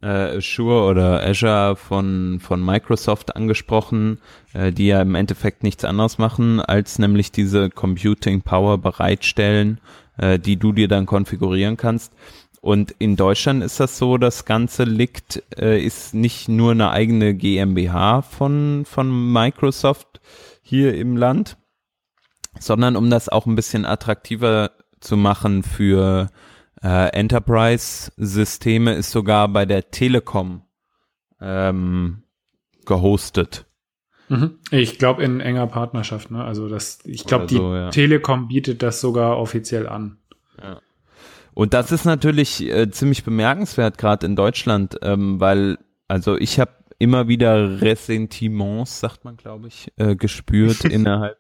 äh, Azure oder Azure von, von Microsoft angesprochen, äh, die ja im Endeffekt nichts anderes machen, als nämlich diese Computing Power bereitstellen, äh, die du dir dann konfigurieren kannst. Und in Deutschland ist das so, das Ganze liegt, äh, ist nicht nur eine eigene GmbH von, von Microsoft hier im Land, sondern um das auch ein bisschen attraktiver zu machen für äh, Enterprise-Systeme, ist sogar bei der Telekom ähm, gehostet. Mhm. Ich glaube in enger Partnerschaft, ne? Also das, ich glaube, die so, ja. Telekom bietet das sogar offiziell an. Ja. Und das ist natürlich äh, ziemlich bemerkenswert, gerade in Deutschland, ähm, weil, also ich habe immer wieder Ressentiments, sagt man, glaube ich, äh, gespürt innerhalb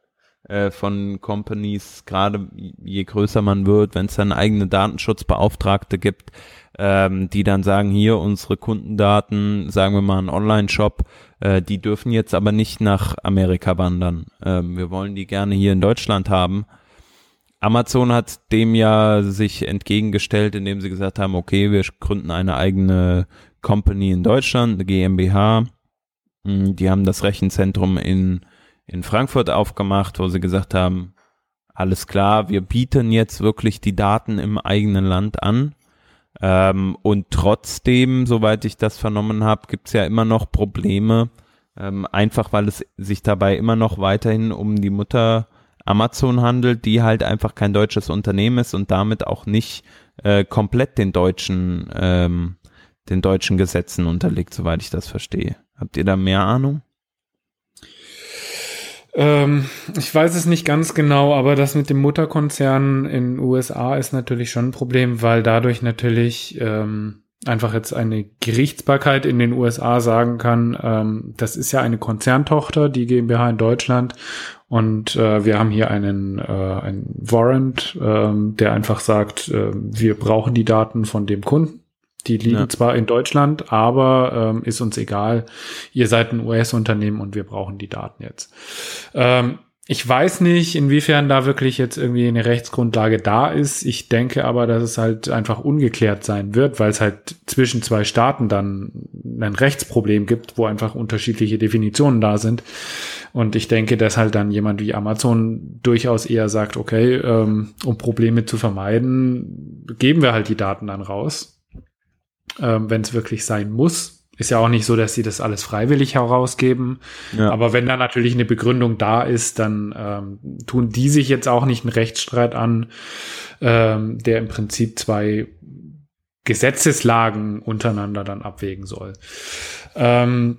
äh, von Companies, gerade je größer man wird, wenn es dann eigene Datenschutzbeauftragte gibt, ähm, die dann sagen, hier unsere Kundendaten, sagen wir mal ein Online-Shop, äh, die dürfen jetzt aber nicht nach Amerika wandern. Ähm, wir wollen die gerne hier in Deutschland haben. Amazon hat dem ja sich entgegengestellt, indem sie gesagt haben, okay, wir gründen eine eigene Company in Deutschland, eine GmbH. Hm, die haben das Rechenzentrum in in Frankfurt aufgemacht, wo sie gesagt haben, alles klar, wir bieten jetzt wirklich die Daten im eigenen Land an. Ähm, und trotzdem, soweit ich das vernommen habe, gibt es ja immer noch Probleme, ähm, einfach weil es sich dabei immer noch weiterhin um die Mutter Amazon handelt, die halt einfach kein deutsches Unternehmen ist und damit auch nicht äh, komplett den deutschen, ähm, den deutschen Gesetzen unterliegt, soweit ich das verstehe. Habt ihr da mehr Ahnung? Ähm, ich weiß es nicht ganz genau, aber das mit dem Mutterkonzern in USA ist natürlich schon ein Problem, weil dadurch natürlich ähm, einfach jetzt eine Gerichtsbarkeit in den USA sagen kann, ähm, das ist ja eine Konzerntochter, die GmbH in Deutschland. Und äh, wir haben hier einen, äh, einen Warrant, äh, der einfach sagt, äh, wir brauchen die Daten von dem Kunden die liegen ja. zwar in Deutschland, aber ähm, ist uns egal. Ihr seid ein US-Unternehmen und wir brauchen die Daten jetzt. Ähm, ich weiß nicht, inwiefern da wirklich jetzt irgendwie eine Rechtsgrundlage da ist. Ich denke aber, dass es halt einfach ungeklärt sein wird, weil es halt zwischen zwei Staaten dann ein Rechtsproblem gibt, wo einfach unterschiedliche Definitionen da sind. Und ich denke, dass halt dann jemand wie Amazon durchaus eher sagt, okay, ähm, um Probleme zu vermeiden, geben wir halt die Daten dann raus ähm, wenn es wirklich sein muss. Ist ja auch nicht so, dass sie das alles freiwillig herausgeben. Ja. Aber wenn da natürlich eine Begründung da ist, dann ähm, tun die sich jetzt auch nicht einen Rechtsstreit an, ähm, der im Prinzip zwei Gesetzeslagen untereinander dann abwägen soll. Ähm,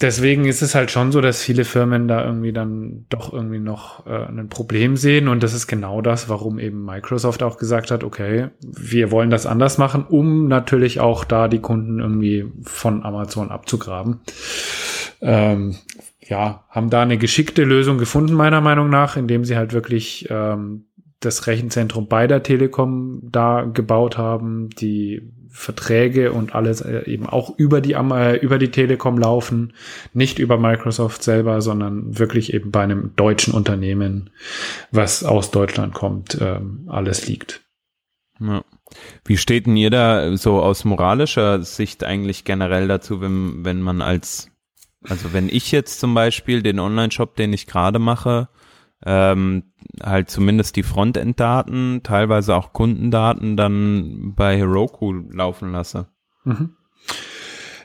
deswegen ist es halt schon so, dass viele Firmen da irgendwie dann doch irgendwie noch äh, ein Problem sehen. Und das ist genau das, warum eben Microsoft auch gesagt hat, okay, wir wollen das anders machen, um natürlich auch da die Kunden irgendwie von Amazon abzugraben. Ähm, ja, haben da eine geschickte Lösung gefunden, meiner Meinung nach, indem sie halt wirklich ähm, das Rechenzentrum bei der Telekom da gebaut haben, die Verträge und alles äh, eben auch über die, äh, über die Telekom laufen, nicht über Microsoft selber, sondern wirklich eben bei einem deutschen Unternehmen, was aus Deutschland kommt, ähm, alles liegt. Ja. Wie steht denn ihr da so aus moralischer Sicht eigentlich generell dazu, wenn, wenn man als, also wenn ich jetzt zum Beispiel den Online-Shop, den ich gerade mache, ähm, halt zumindest die Frontend-Daten, teilweise auch Kundendaten dann bei Heroku laufen lasse. Mhm.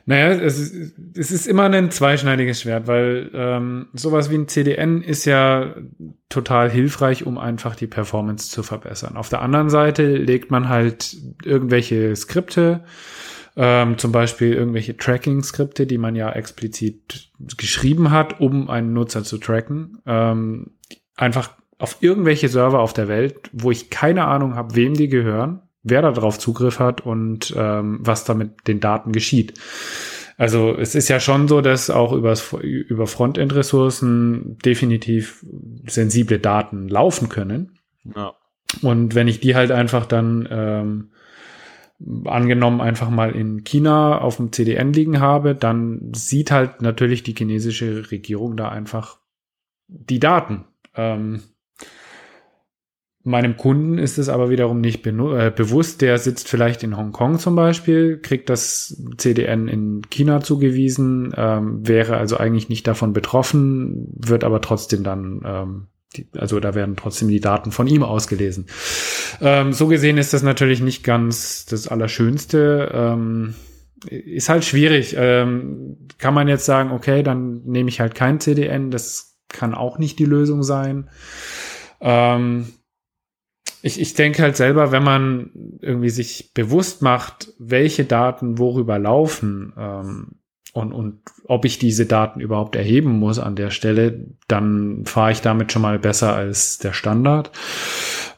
Naja, es ist, es ist immer ein zweischneidiges Schwert, weil ähm, sowas wie ein CDN ist ja total hilfreich, um einfach die Performance zu verbessern. Auf der anderen Seite legt man halt irgendwelche Skripte, ähm, zum Beispiel irgendwelche Tracking-Skripte, die man ja explizit geschrieben hat, um einen Nutzer zu tracken. Ähm, einfach auf irgendwelche Server auf der Welt, wo ich keine Ahnung habe, wem die gehören, wer darauf Zugriff hat und ähm, was da mit den Daten geschieht. Also es ist ja schon so, dass auch übers, über Frontend-Ressourcen definitiv sensible Daten laufen können. Ja. Und wenn ich die halt einfach dann ähm, angenommen einfach mal in China auf dem CDN liegen habe, dann sieht halt natürlich die chinesische Regierung da einfach die Daten. Ähm, Meinem Kunden ist es aber wiederum nicht äh, bewusst. Der sitzt vielleicht in Hongkong zum Beispiel, kriegt das CDN in China zugewiesen, ähm, wäre also eigentlich nicht davon betroffen, wird aber trotzdem dann, ähm, also da werden trotzdem die Daten von ihm ausgelesen. Ähm, so gesehen ist das natürlich nicht ganz das Allerschönste. Ähm, ist halt schwierig. Ähm, kann man jetzt sagen, okay, dann nehme ich halt kein CDN. Das kann auch nicht die Lösung sein. Ähm, ich, ich denke halt selber, wenn man irgendwie sich bewusst macht, welche Daten worüber laufen ähm, und, und ob ich diese Daten überhaupt erheben muss an der Stelle, dann fahre ich damit schon mal besser als der Standard.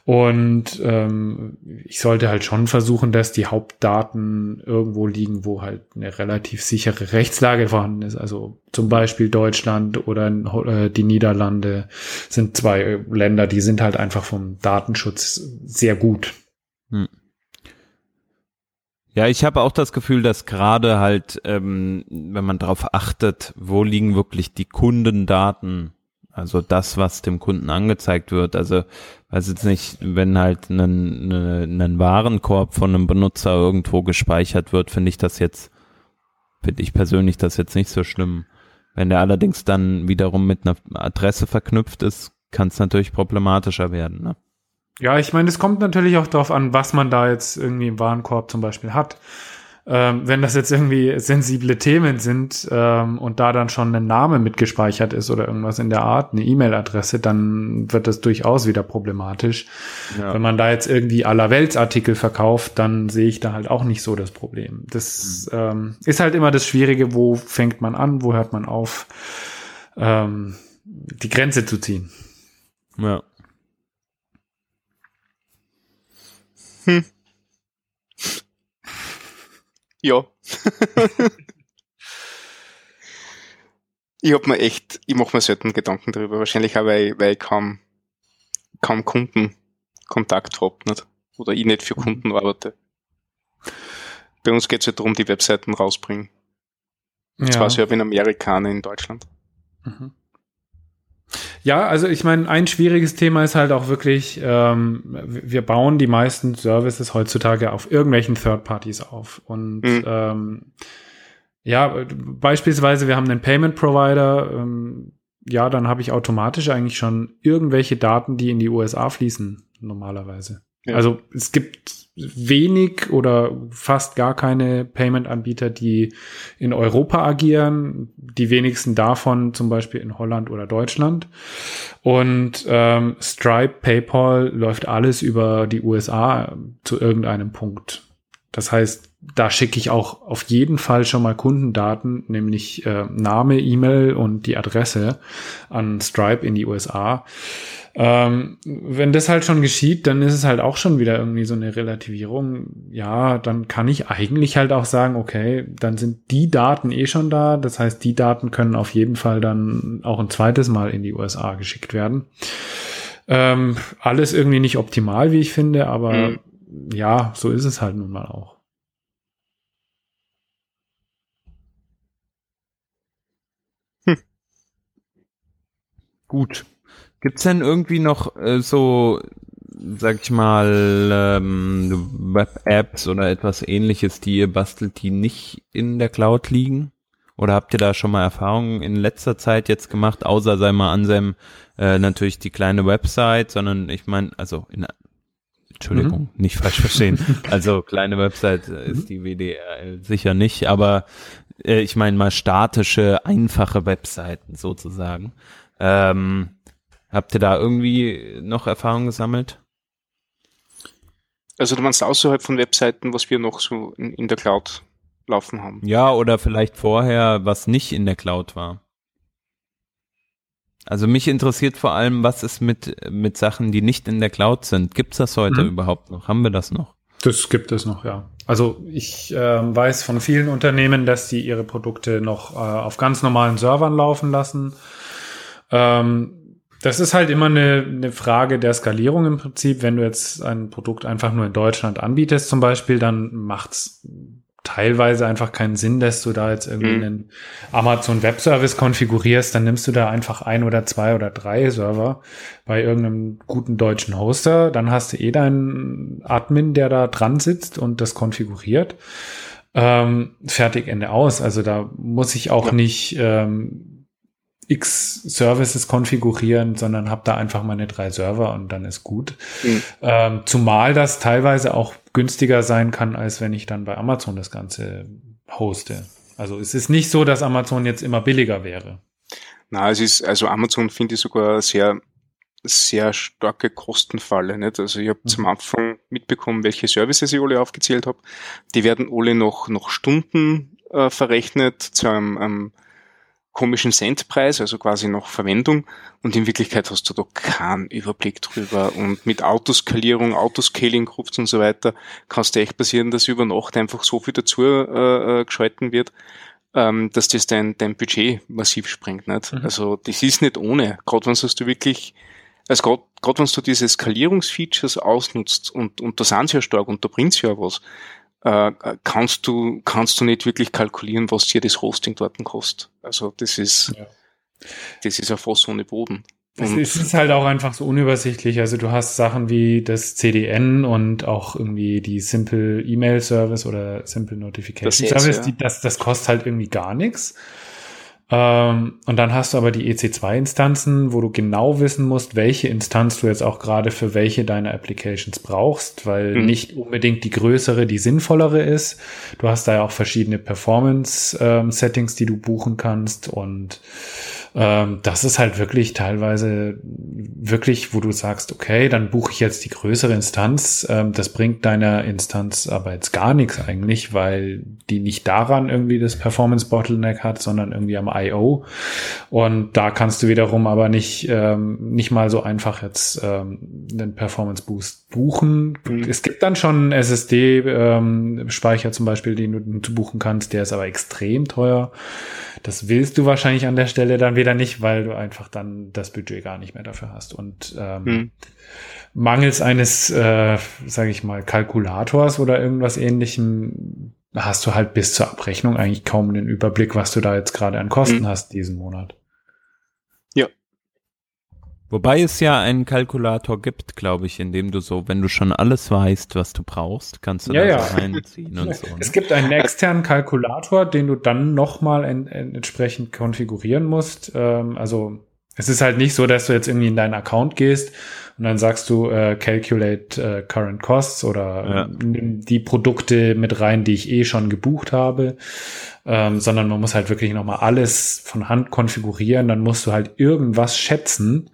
Und ähm, ich sollte halt schon versuchen, dass die Hauptdaten irgendwo liegen, wo halt eine relativ sichere Rechtslage vorhanden ist. Also zum Beispiel Deutschland oder äh, die Niederlande sind zwei Länder, die sind halt einfach vom Datenschutz sehr gut. Hm. Ja, ich habe auch das Gefühl, dass gerade halt, ähm, wenn man darauf achtet, wo liegen wirklich die Kundendaten, also das, was dem Kunden angezeigt wird. Also weiß jetzt nicht, wenn halt ein, ein, ein Warenkorb von einem Benutzer irgendwo gespeichert wird, finde ich das jetzt, finde ich persönlich das jetzt nicht so schlimm. Wenn der allerdings dann wiederum mit einer Adresse verknüpft ist, kann es natürlich problematischer werden. Ne? Ja, ich meine, es kommt natürlich auch darauf an, was man da jetzt irgendwie im Warenkorb zum Beispiel hat ähm, wenn das jetzt irgendwie sensible Themen sind ähm, und da dann schon ein Name mitgespeichert ist oder irgendwas in der Art, eine E-Mail-Adresse, dann wird das durchaus wieder problematisch. Ja. Wenn man da jetzt irgendwie aller Weltsartikel verkauft, dann sehe ich da halt auch nicht so das Problem. Das mhm. ähm, ist halt immer das Schwierige, wo fängt man an, wo hört man auf, ähm, die Grenze zu ziehen. Ja. Hm. Ja. ich habe mir echt, ich mache mir selten Gedanken darüber. Wahrscheinlich auch, weil, weil ich kaum, kaum Kundenkontakt habe, nicht? Oder ich nicht für Kunden arbeite. Bei uns geht es halt darum, die Webseiten rausbringen. Ja. Zwar so in Amerika, in Deutschland. Mhm. Ja, also ich meine, ein schwieriges Thema ist halt auch wirklich, ähm, wir bauen die meisten Services heutzutage auf irgendwelchen Third Parties auf. Und mhm. ähm, ja, beispielsweise, wir haben einen Payment Provider, ähm, ja, dann habe ich automatisch eigentlich schon irgendwelche Daten, die in die USA fließen, normalerweise. Ja. Also es gibt wenig oder fast gar keine Payment-Anbieter, die in Europa agieren. Die wenigsten davon zum Beispiel in Holland oder Deutschland. Und ähm, Stripe, PayPal läuft alles über die USA zu irgendeinem Punkt. Das heißt, da schicke ich auch auf jeden Fall schon mal Kundendaten, nämlich äh, Name, E-Mail und die Adresse an Stripe in die USA. Ähm, wenn das halt schon geschieht, dann ist es halt auch schon wieder irgendwie so eine Relativierung. Ja, dann kann ich eigentlich halt auch sagen, okay, dann sind die Daten eh schon da. Das heißt, die Daten können auf jeden Fall dann auch ein zweites Mal in die USA geschickt werden. Ähm, alles irgendwie nicht optimal, wie ich finde, aber mhm. ja, so ist es halt nun mal auch. Hm. Gut. Gibt's denn irgendwie noch äh, so, sag ich mal, ähm, Web-Apps oder etwas ähnliches, die ihr bastelt, die nicht in der Cloud liegen? Oder habt ihr da schon mal Erfahrungen in letzter Zeit jetzt gemacht, außer sei mal Ansem äh, natürlich die kleine Website, sondern ich meine, also in Entschuldigung, mhm. nicht falsch verstehen. Also kleine Website ist die WDRL sicher nicht, aber äh, ich meine mal statische, einfache Webseiten sozusagen. Ähm, Habt ihr da irgendwie noch Erfahrung gesammelt? Also du meinst außerhalb von Webseiten, was wir noch so in, in der Cloud laufen haben? Ja, oder vielleicht vorher, was nicht in der Cloud war. Also mich interessiert vor allem, was ist mit, mit Sachen, die nicht in der Cloud sind. Gibt's das heute mhm. überhaupt noch? Haben wir das noch? Das gibt es noch, ja. Also ich äh, weiß von vielen Unternehmen, dass die ihre Produkte noch äh, auf ganz normalen Servern laufen lassen. Ähm, das ist halt immer eine, eine Frage der Skalierung im Prinzip. Wenn du jetzt ein Produkt einfach nur in Deutschland anbietest zum Beispiel, dann macht's teilweise einfach keinen Sinn, dass du da jetzt irgendwie mhm. einen Amazon Web Service konfigurierst, dann nimmst du da einfach ein oder zwei oder drei Server bei irgendeinem guten deutschen Hoster, dann hast du eh deinen Admin, der da dran sitzt und das konfiguriert. Ähm, fertig, Ende aus. Also da muss ich auch ja. nicht ähm, X Services konfigurieren, sondern habe da einfach meine drei Server und dann ist gut. Mhm. Ähm, zumal das teilweise auch günstiger sein kann, als wenn ich dann bei Amazon das Ganze hoste. Also es ist nicht so, dass Amazon jetzt immer billiger wäre. Na, es ist, also Amazon finde ich sogar sehr, sehr starke Kostenfalle. Nicht? Also ich habe mhm. zum Anfang mitbekommen, welche Services ich alle aufgezählt habe. Die werden alle noch, noch Stunden äh, verrechnet zu einem, einem komischen Centpreis, also quasi noch Verwendung. Und in Wirklichkeit hast du da keinen Überblick drüber. Und mit Autoskalierung, Autoscaling-Groups und so weiter kannst du echt passieren, dass über Nacht einfach so viel dazu äh, äh, geschalten wird, ähm, dass das dein, dein Budget massiv sprengt. Nicht? Mhm. Also das ist nicht ohne. Gerade wenn du wirklich also gerade gerade wenn du diese Skalierungsfeatures ausnutzt und, und da sind sie ja stark und da bringt sie ja was, äh, kannst du, kannst du nicht wirklich kalkulieren, was dir das Hosting dort kostet. Also das ist, ja. das ist ein Fass ohne Boden. Es ist halt auch einfach so unübersichtlich. Also du hast Sachen wie das CDN und auch irgendwie die Simple Email Service oder Simple Notification das Service, ja. die, das, das kostet halt irgendwie gar nichts. Ähm, und dann hast du aber die EC2-Instanzen, wo du genau wissen musst, welche Instanz du jetzt auch gerade für welche deiner Applications brauchst, weil mhm. nicht unbedingt die größere die sinnvollere ist. Du hast da ja auch verschiedene Performance-Settings, ähm, die du buchen kannst und ähm, das ist halt wirklich teilweise wirklich, wo du sagst, okay, dann buche ich jetzt die größere Instanz. Ähm, das bringt deiner Instanz aber jetzt gar nichts eigentlich, weil die nicht daran irgendwie das Performance Bottleneck hat, sondern irgendwie am I.O. Und da kannst du wiederum aber nicht, ähm, nicht mal so einfach jetzt ähm, einen Performance Boost buchen. Mhm. Es gibt dann schon SSD-Speicher ähm, zum Beispiel, den du buchen kannst, der ist aber extrem teuer. Das willst du wahrscheinlich an der Stelle dann wieder nicht, weil du einfach dann das Budget gar nicht mehr dafür hast. Und ähm, hm. mangels eines, äh, sage ich mal, Kalkulators oder irgendwas ähnlichem hast du halt bis zur Abrechnung eigentlich kaum den Überblick, was du da jetzt gerade an Kosten hm. hast diesen Monat. Wobei es ja einen Kalkulator gibt, glaube ich, in dem du so, wenn du schon alles weißt, was du brauchst, kannst du ja, da so reinziehen und so. Es ne? gibt einen externen Kalkulator, den du dann nochmal en entsprechend konfigurieren musst. Ähm, also es ist halt nicht so, dass du jetzt irgendwie in deinen Account gehst und dann sagst du äh, calculate äh, current costs oder ja. nimm die Produkte mit rein, die ich eh schon gebucht habe, ähm, sondern man muss halt wirklich nochmal alles von Hand konfigurieren. Dann musst du halt irgendwas schätzen,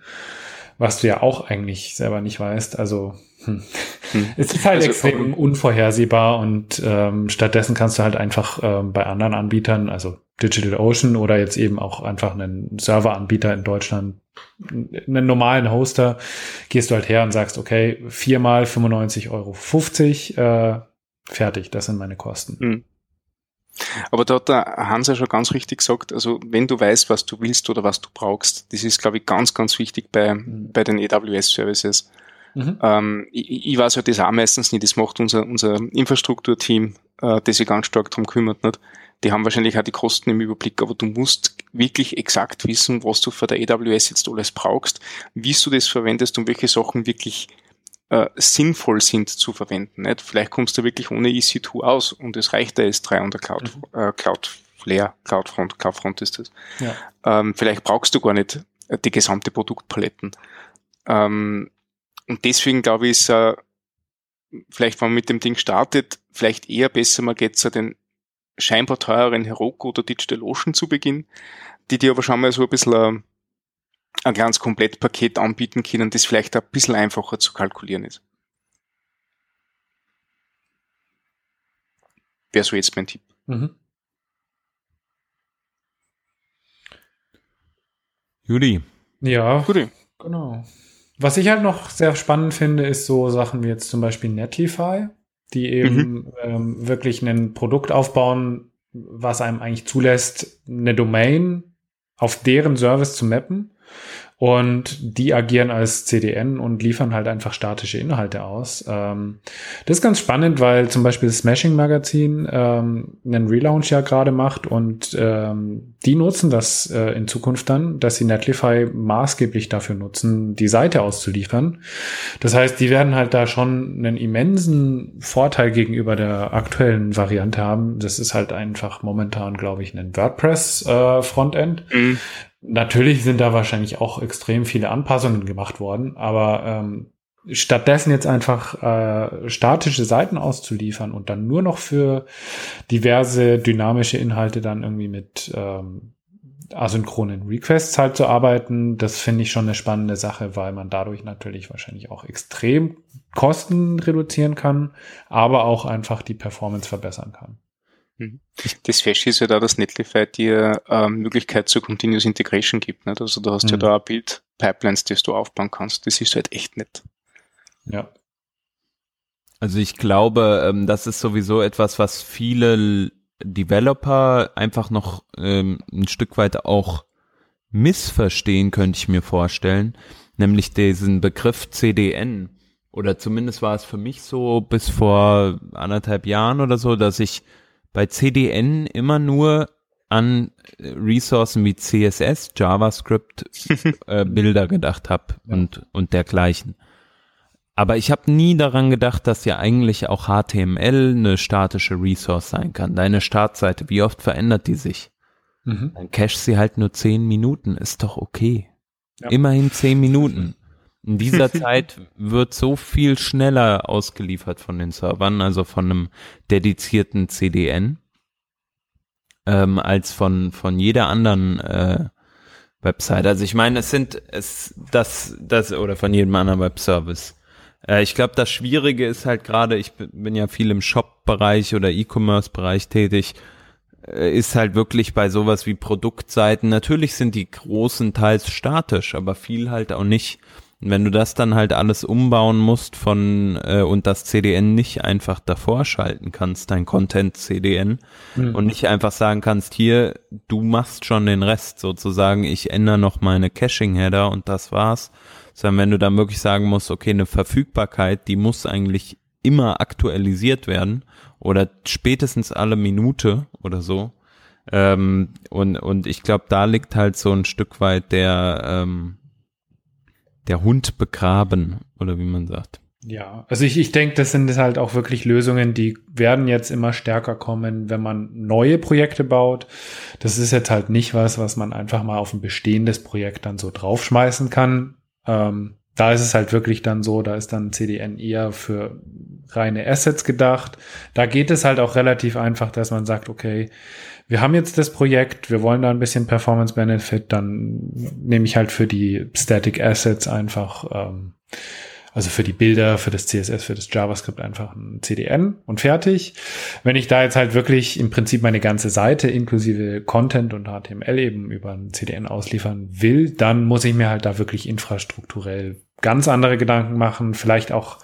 was du ja auch eigentlich selber nicht weißt. Also hm. Hm. es ist halt also, extrem unvorhersehbar und ähm, stattdessen kannst du halt einfach ähm, bei anderen Anbietern, also DigitalOcean oder jetzt eben auch einfach einen Serveranbieter in Deutschland, einen normalen Hoster, gehst du halt her und sagst, okay, viermal 95,50 Euro, äh, fertig, das sind meine Kosten. Hm. Aber da hat der Hans ja schon ganz richtig gesagt, also wenn du weißt, was du willst oder was du brauchst, das ist, glaube ich, ganz, ganz wichtig bei, bei den AWS-Services. Mhm. Ähm, ich, ich weiß ja das auch meistens nicht, das macht unser, unser Infrastrukturteam, äh, das sich ganz stark darum kümmert. Nicht? Die haben wahrscheinlich auch die Kosten im Überblick, aber du musst wirklich exakt wissen, was du für der AWS jetzt alles brauchst, wie du das verwendest und welche Sachen wirklich äh, sinnvoll sind zu verwenden. Nicht? Vielleicht kommst du wirklich ohne EC2 aus und es reicht der S3 und der Cloud, mhm. äh, Cloudflare, Cloudfront, Cloudfront ist das. Ja. Ähm, vielleicht brauchst du gar nicht äh, die gesamte Produktpaletten. Ähm, und deswegen glaube ich, ist äh, vielleicht, wenn man mit dem Ding startet, vielleicht eher besser, man geht zu den scheinbar teureren Heroku oder DigitalOcean zu Beginn, die dir aber schon mal so ein bisschen äh, ein kleines Komplettpaket anbieten können, das vielleicht ein bisschen einfacher zu kalkulieren ist. Wäre so jetzt mein Tipp. Mhm. Juli, Ja, Gut. genau. Was ich halt noch sehr spannend finde, ist so Sachen wie jetzt zum Beispiel Netlify, die eben mhm. ähm, wirklich ein Produkt aufbauen, was einem eigentlich zulässt, eine Domain auf deren Service zu mappen und die agieren als CDN und liefern halt einfach statische Inhalte aus. Ähm, das ist ganz spannend, weil zum Beispiel das Smashing Magazin ähm, einen Relaunch ja gerade macht und ähm, die nutzen das äh, in Zukunft dann, dass sie Netlify maßgeblich dafür nutzen, die Seite auszuliefern. Das heißt, die werden halt da schon einen immensen Vorteil gegenüber der aktuellen Variante haben. Das ist halt einfach momentan, glaube ich, ein WordPress äh, Frontend. Mhm Natürlich sind da wahrscheinlich auch extrem viele Anpassungen gemacht worden, aber ähm, stattdessen jetzt einfach äh, statische Seiten auszuliefern und dann nur noch für diverse dynamische Inhalte dann irgendwie mit ähm, asynchronen Requests halt zu arbeiten, das finde ich schon eine spannende Sache, weil man dadurch natürlich wahrscheinlich auch extrem Kosten reduzieren kann, aber auch einfach die Performance verbessern kann. Mhm. Das Flash ist ja da, dass Netlify dir ähm, Möglichkeit zur Continuous Integration gibt. Nicht? Also du hast mhm. ja da Build-Pipelines, die du aufbauen kannst. Das ist halt echt nett. Ja. Also ich glaube, ähm, das ist sowieso etwas, was viele Developer einfach noch ähm, ein Stück weit auch missverstehen, könnte ich mir vorstellen. Nämlich diesen Begriff CDN. Oder zumindest war es für mich so bis vor anderthalb Jahren oder so, dass ich bei CDN immer nur an Ressourcen wie CSS, JavaScript, äh, Bilder gedacht habe und, und dergleichen. Aber ich habe nie daran gedacht, dass ja eigentlich auch HTML eine statische Resource sein kann. Deine Startseite, wie oft verändert die sich? Mhm. Dann cache sie halt nur zehn Minuten, ist doch okay. Ja. Immerhin zehn Minuten. In dieser Zeit wird so viel schneller ausgeliefert von den Servern, also von einem dedizierten CDN, ähm, als von, von jeder anderen äh, Website. Also ich meine, es sind es das, das oder von jedem anderen Webservice. Äh, ich glaube, das Schwierige ist halt gerade, ich bin ja viel im Shop-Bereich oder E-Commerce-Bereich tätig, äh, ist halt wirklich bei sowas wie Produktseiten. Natürlich sind die großen teils statisch, aber viel halt auch nicht. Wenn du das dann halt alles umbauen musst von äh, und das CDN nicht einfach davor schalten kannst, dein Content CDN mhm. und nicht einfach sagen kannst, hier, du machst schon den Rest sozusagen, ich ändere noch meine Caching Header und das war's, sondern wenn du dann wirklich sagen musst, okay, eine Verfügbarkeit, die muss eigentlich immer aktualisiert werden oder spätestens alle Minute oder so. Ähm, und, und ich glaube, da liegt halt so ein Stück weit der, ähm, der Hund begraben oder wie man sagt. Ja, also ich, ich denke, das sind halt auch wirklich Lösungen, die werden jetzt immer stärker kommen, wenn man neue Projekte baut. Das ist jetzt halt nicht was, was man einfach mal auf ein bestehendes Projekt dann so draufschmeißen kann. Ähm, da ist es halt wirklich dann so, da ist dann CDN eher für reine Assets gedacht. Da geht es halt auch relativ einfach, dass man sagt, okay, wir haben jetzt das Projekt, wir wollen da ein bisschen Performance Benefit, dann nehme ich halt für die Static Assets einfach, ähm, also für die Bilder, für das CSS, für das JavaScript einfach ein CDN und fertig. Wenn ich da jetzt halt wirklich im Prinzip meine ganze Seite inklusive Content und HTML eben über ein CDN ausliefern will, dann muss ich mir halt da wirklich infrastrukturell ganz andere Gedanken machen, vielleicht auch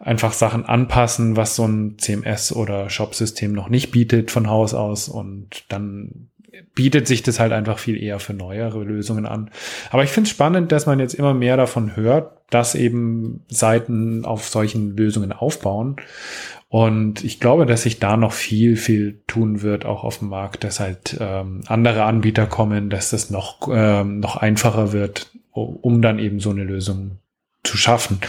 einfach Sachen anpassen, was so ein CMS oder Shop-System noch nicht bietet von Haus aus und dann bietet sich das halt einfach viel eher für neuere Lösungen an. Aber ich finde es spannend, dass man jetzt immer mehr davon hört, dass eben Seiten auf solchen Lösungen aufbauen. Und ich glaube, dass sich da noch viel, viel tun wird, auch auf dem Markt, dass halt ähm, andere Anbieter kommen, dass das noch, ähm, noch einfacher wird, um dann eben so eine Lösung zu schaffen.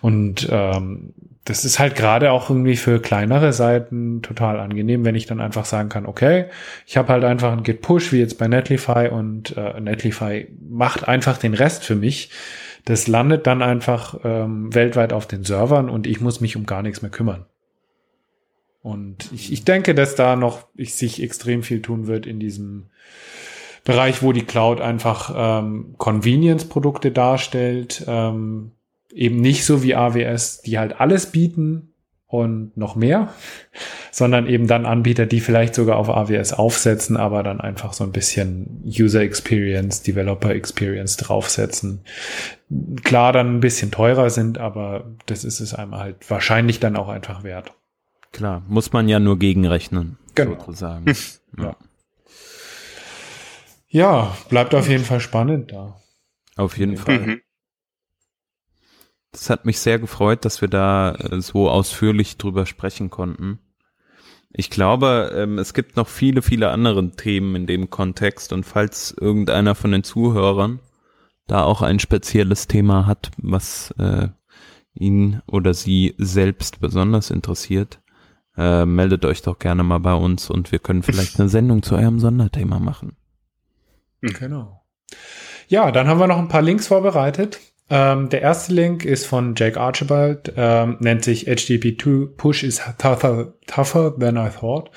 Und ähm, das ist halt gerade auch irgendwie für kleinere Seiten total angenehm, wenn ich dann einfach sagen kann, okay, ich habe halt einfach ein Git Push wie jetzt bei Netlify und äh, Netlify macht einfach den Rest für mich. Das landet dann einfach ähm, weltweit auf den Servern und ich muss mich um gar nichts mehr kümmern. Und ich, ich denke, dass da noch ich, sich extrem viel tun wird in diesem Bereich, wo die Cloud einfach ähm, Convenience-Produkte darstellt, ähm, eben nicht so wie AWS, die halt alles bieten und noch mehr, sondern eben dann Anbieter, die vielleicht sogar auf AWS aufsetzen, aber dann einfach so ein bisschen User Experience, Developer Experience draufsetzen. Klar, dann ein bisschen teurer sind, aber das ist es einmal halt wahrscheinlich dann auch einfach wert. Klar, muss man ja nur gegenrechnen, genau. sozusagen. ja. ja, bleibt auf jeden Fall spannend da. Auf jeden Fall. Mhm. Das hat mich sehr gefreut, dass wir da äh, so ausführlich drüber sprechen konnten. Ich glaube, ähm, es gibt noch viele, viele andere Themen in dem Kontext und falls irgendeiner von den Zuhörern da auch ein spezielles Thema hat, was äh, ihn oder sie selbst besonders interessiert, äh, meldet euch doch gerne mal bei uns und wir können vielleicht eine Sendung zu eurem Sonderthema machen. Genau. Ja, dann haben wir noch ein paar Links vorbereitet. Ähm, der erste Link ist von Jake Archibald, ähm, nennt sich HTTP2 Push is tougher, tougher than I thought.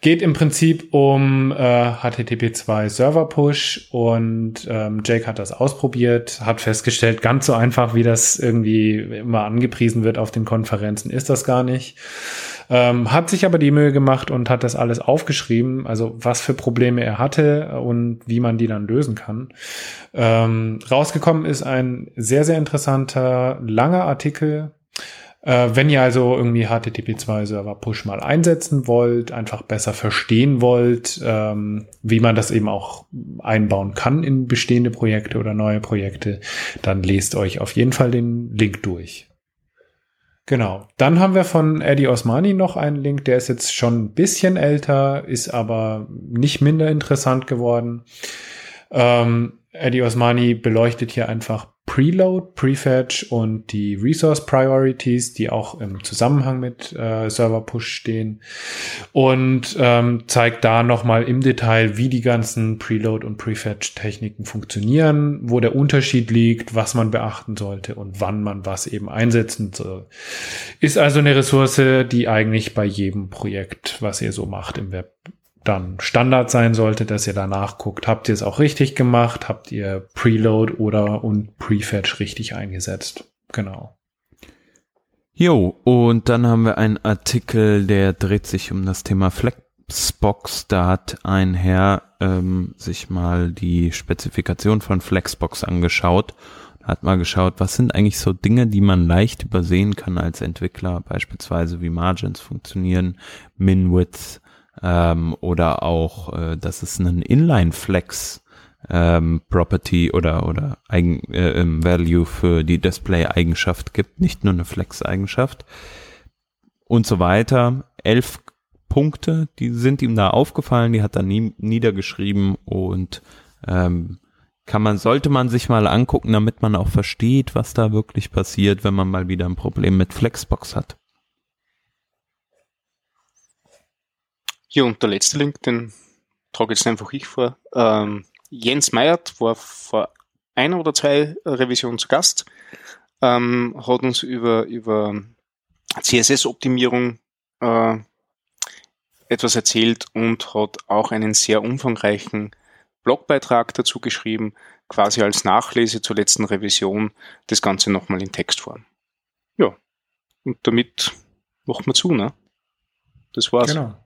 Geht im Prinzip um äh, HTTP2 Server Push und ähm, Jake hat das ausprobiert, hat festgestellt, ganz so einfach, wie das irgendwie immer angepriesen wird auf den Konferenzen, ist das gar nicht. Ähm, hat sich aber die Mühe gemacht und hat das alles aufgeschrieben, also was für Probleme er hatte und wie man die dann lösen kann. Ähm, rausgekommen ist ein sehr, sehr interessanter, langer Artikel. Äh, wenn ihr also irgendwie HTTP2-Server Push mal einsetzen wollt, einfach besser verstehen wollt, ähm, wie man das eben auch einbauen kann in bestehende Projekte oder neue Projekte, dann lest euch auf jeden Fall den Link durch. Genau. Dann haben wir von Eddie Osmani noch einen Link, der ist jetzt schon ein bisschen älter, ist aber nicht minder interessant geworden. Ähm, Eddie Osmani beleuchtet hier einfach Preload, Prefetch und die Resource Priorities, die auch im Zusammenhang mit äh, Server Push stehen und ähm, zeigt da nochmal im Detail, wie die ganzen Preload und Prefetch Techniken funktionieren, wo der Unterschied liegt, was man beachten sollte und wann man was eben einsetzen soll. Ist also eine Ressource, die eigentlich bei jedem Projekt, was ihr so macht im Web, dann Standard sein sollte, dass ihr danach guckt, habt ihr es auch richtig gemacht, habt ihr Preload oder und Prefetch richtig eingesetzt. Genau. Jo, und dann haben wir einen Artikel, der dreht sich um das Thema Flexbox. Da hat ein Herr ähm, sich mal die Spezifikation von Flexbox angeschaut. Hat mal geschaut, was sind eigentlich so Dinge, die man leicht übersehen kann als Entwickler, beispielsweise wie Margins funktionieren, Min-Width, ähm, oder auch, äh, dass es einen Inline-Flex ähm, Property oder oder Eigen, äh, Value für die Display-Eigenschaft gibt, nicht nur eine Flex-Eigenschaft und so weiter. Elf Punkte, die sind ihm da aufgefallen, die hat er nie, niedergeschrieben und ähm, kann man, sollte man sich mal angucken, damit man auch versteht, was da wirklich passiert, wenn man mal wieder ein Problem mit Flexbox hat. Hier und der letzte Link, den trage jetzt einfach ich vor. Ähm, Jens Meyert war vor einer oder zwei Revisionen zu Gast, ähm, hat uns über, über CSS-Optimierung äh, etwas erzählt und hat auch einen sehr umfangreichen Blogbeitrag dazu geschrieben, quasi als Nachlese zur letzten Revision, das Ganze nochmal in Textform. Ja, und damit machen wir zu, ne? Das war's. Genau.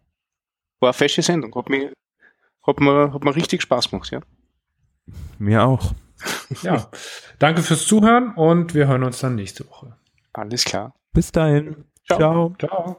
War eine fesche Sendung. Hat mir, hat mir, hat mir richtig Spaß gemacht, ja. Mir auch. Ja. Danke fürs Zuhören und wir hören uns dann nächste Woche. Alles klar. Bis dahin. Ciao. Ciao. Ciao.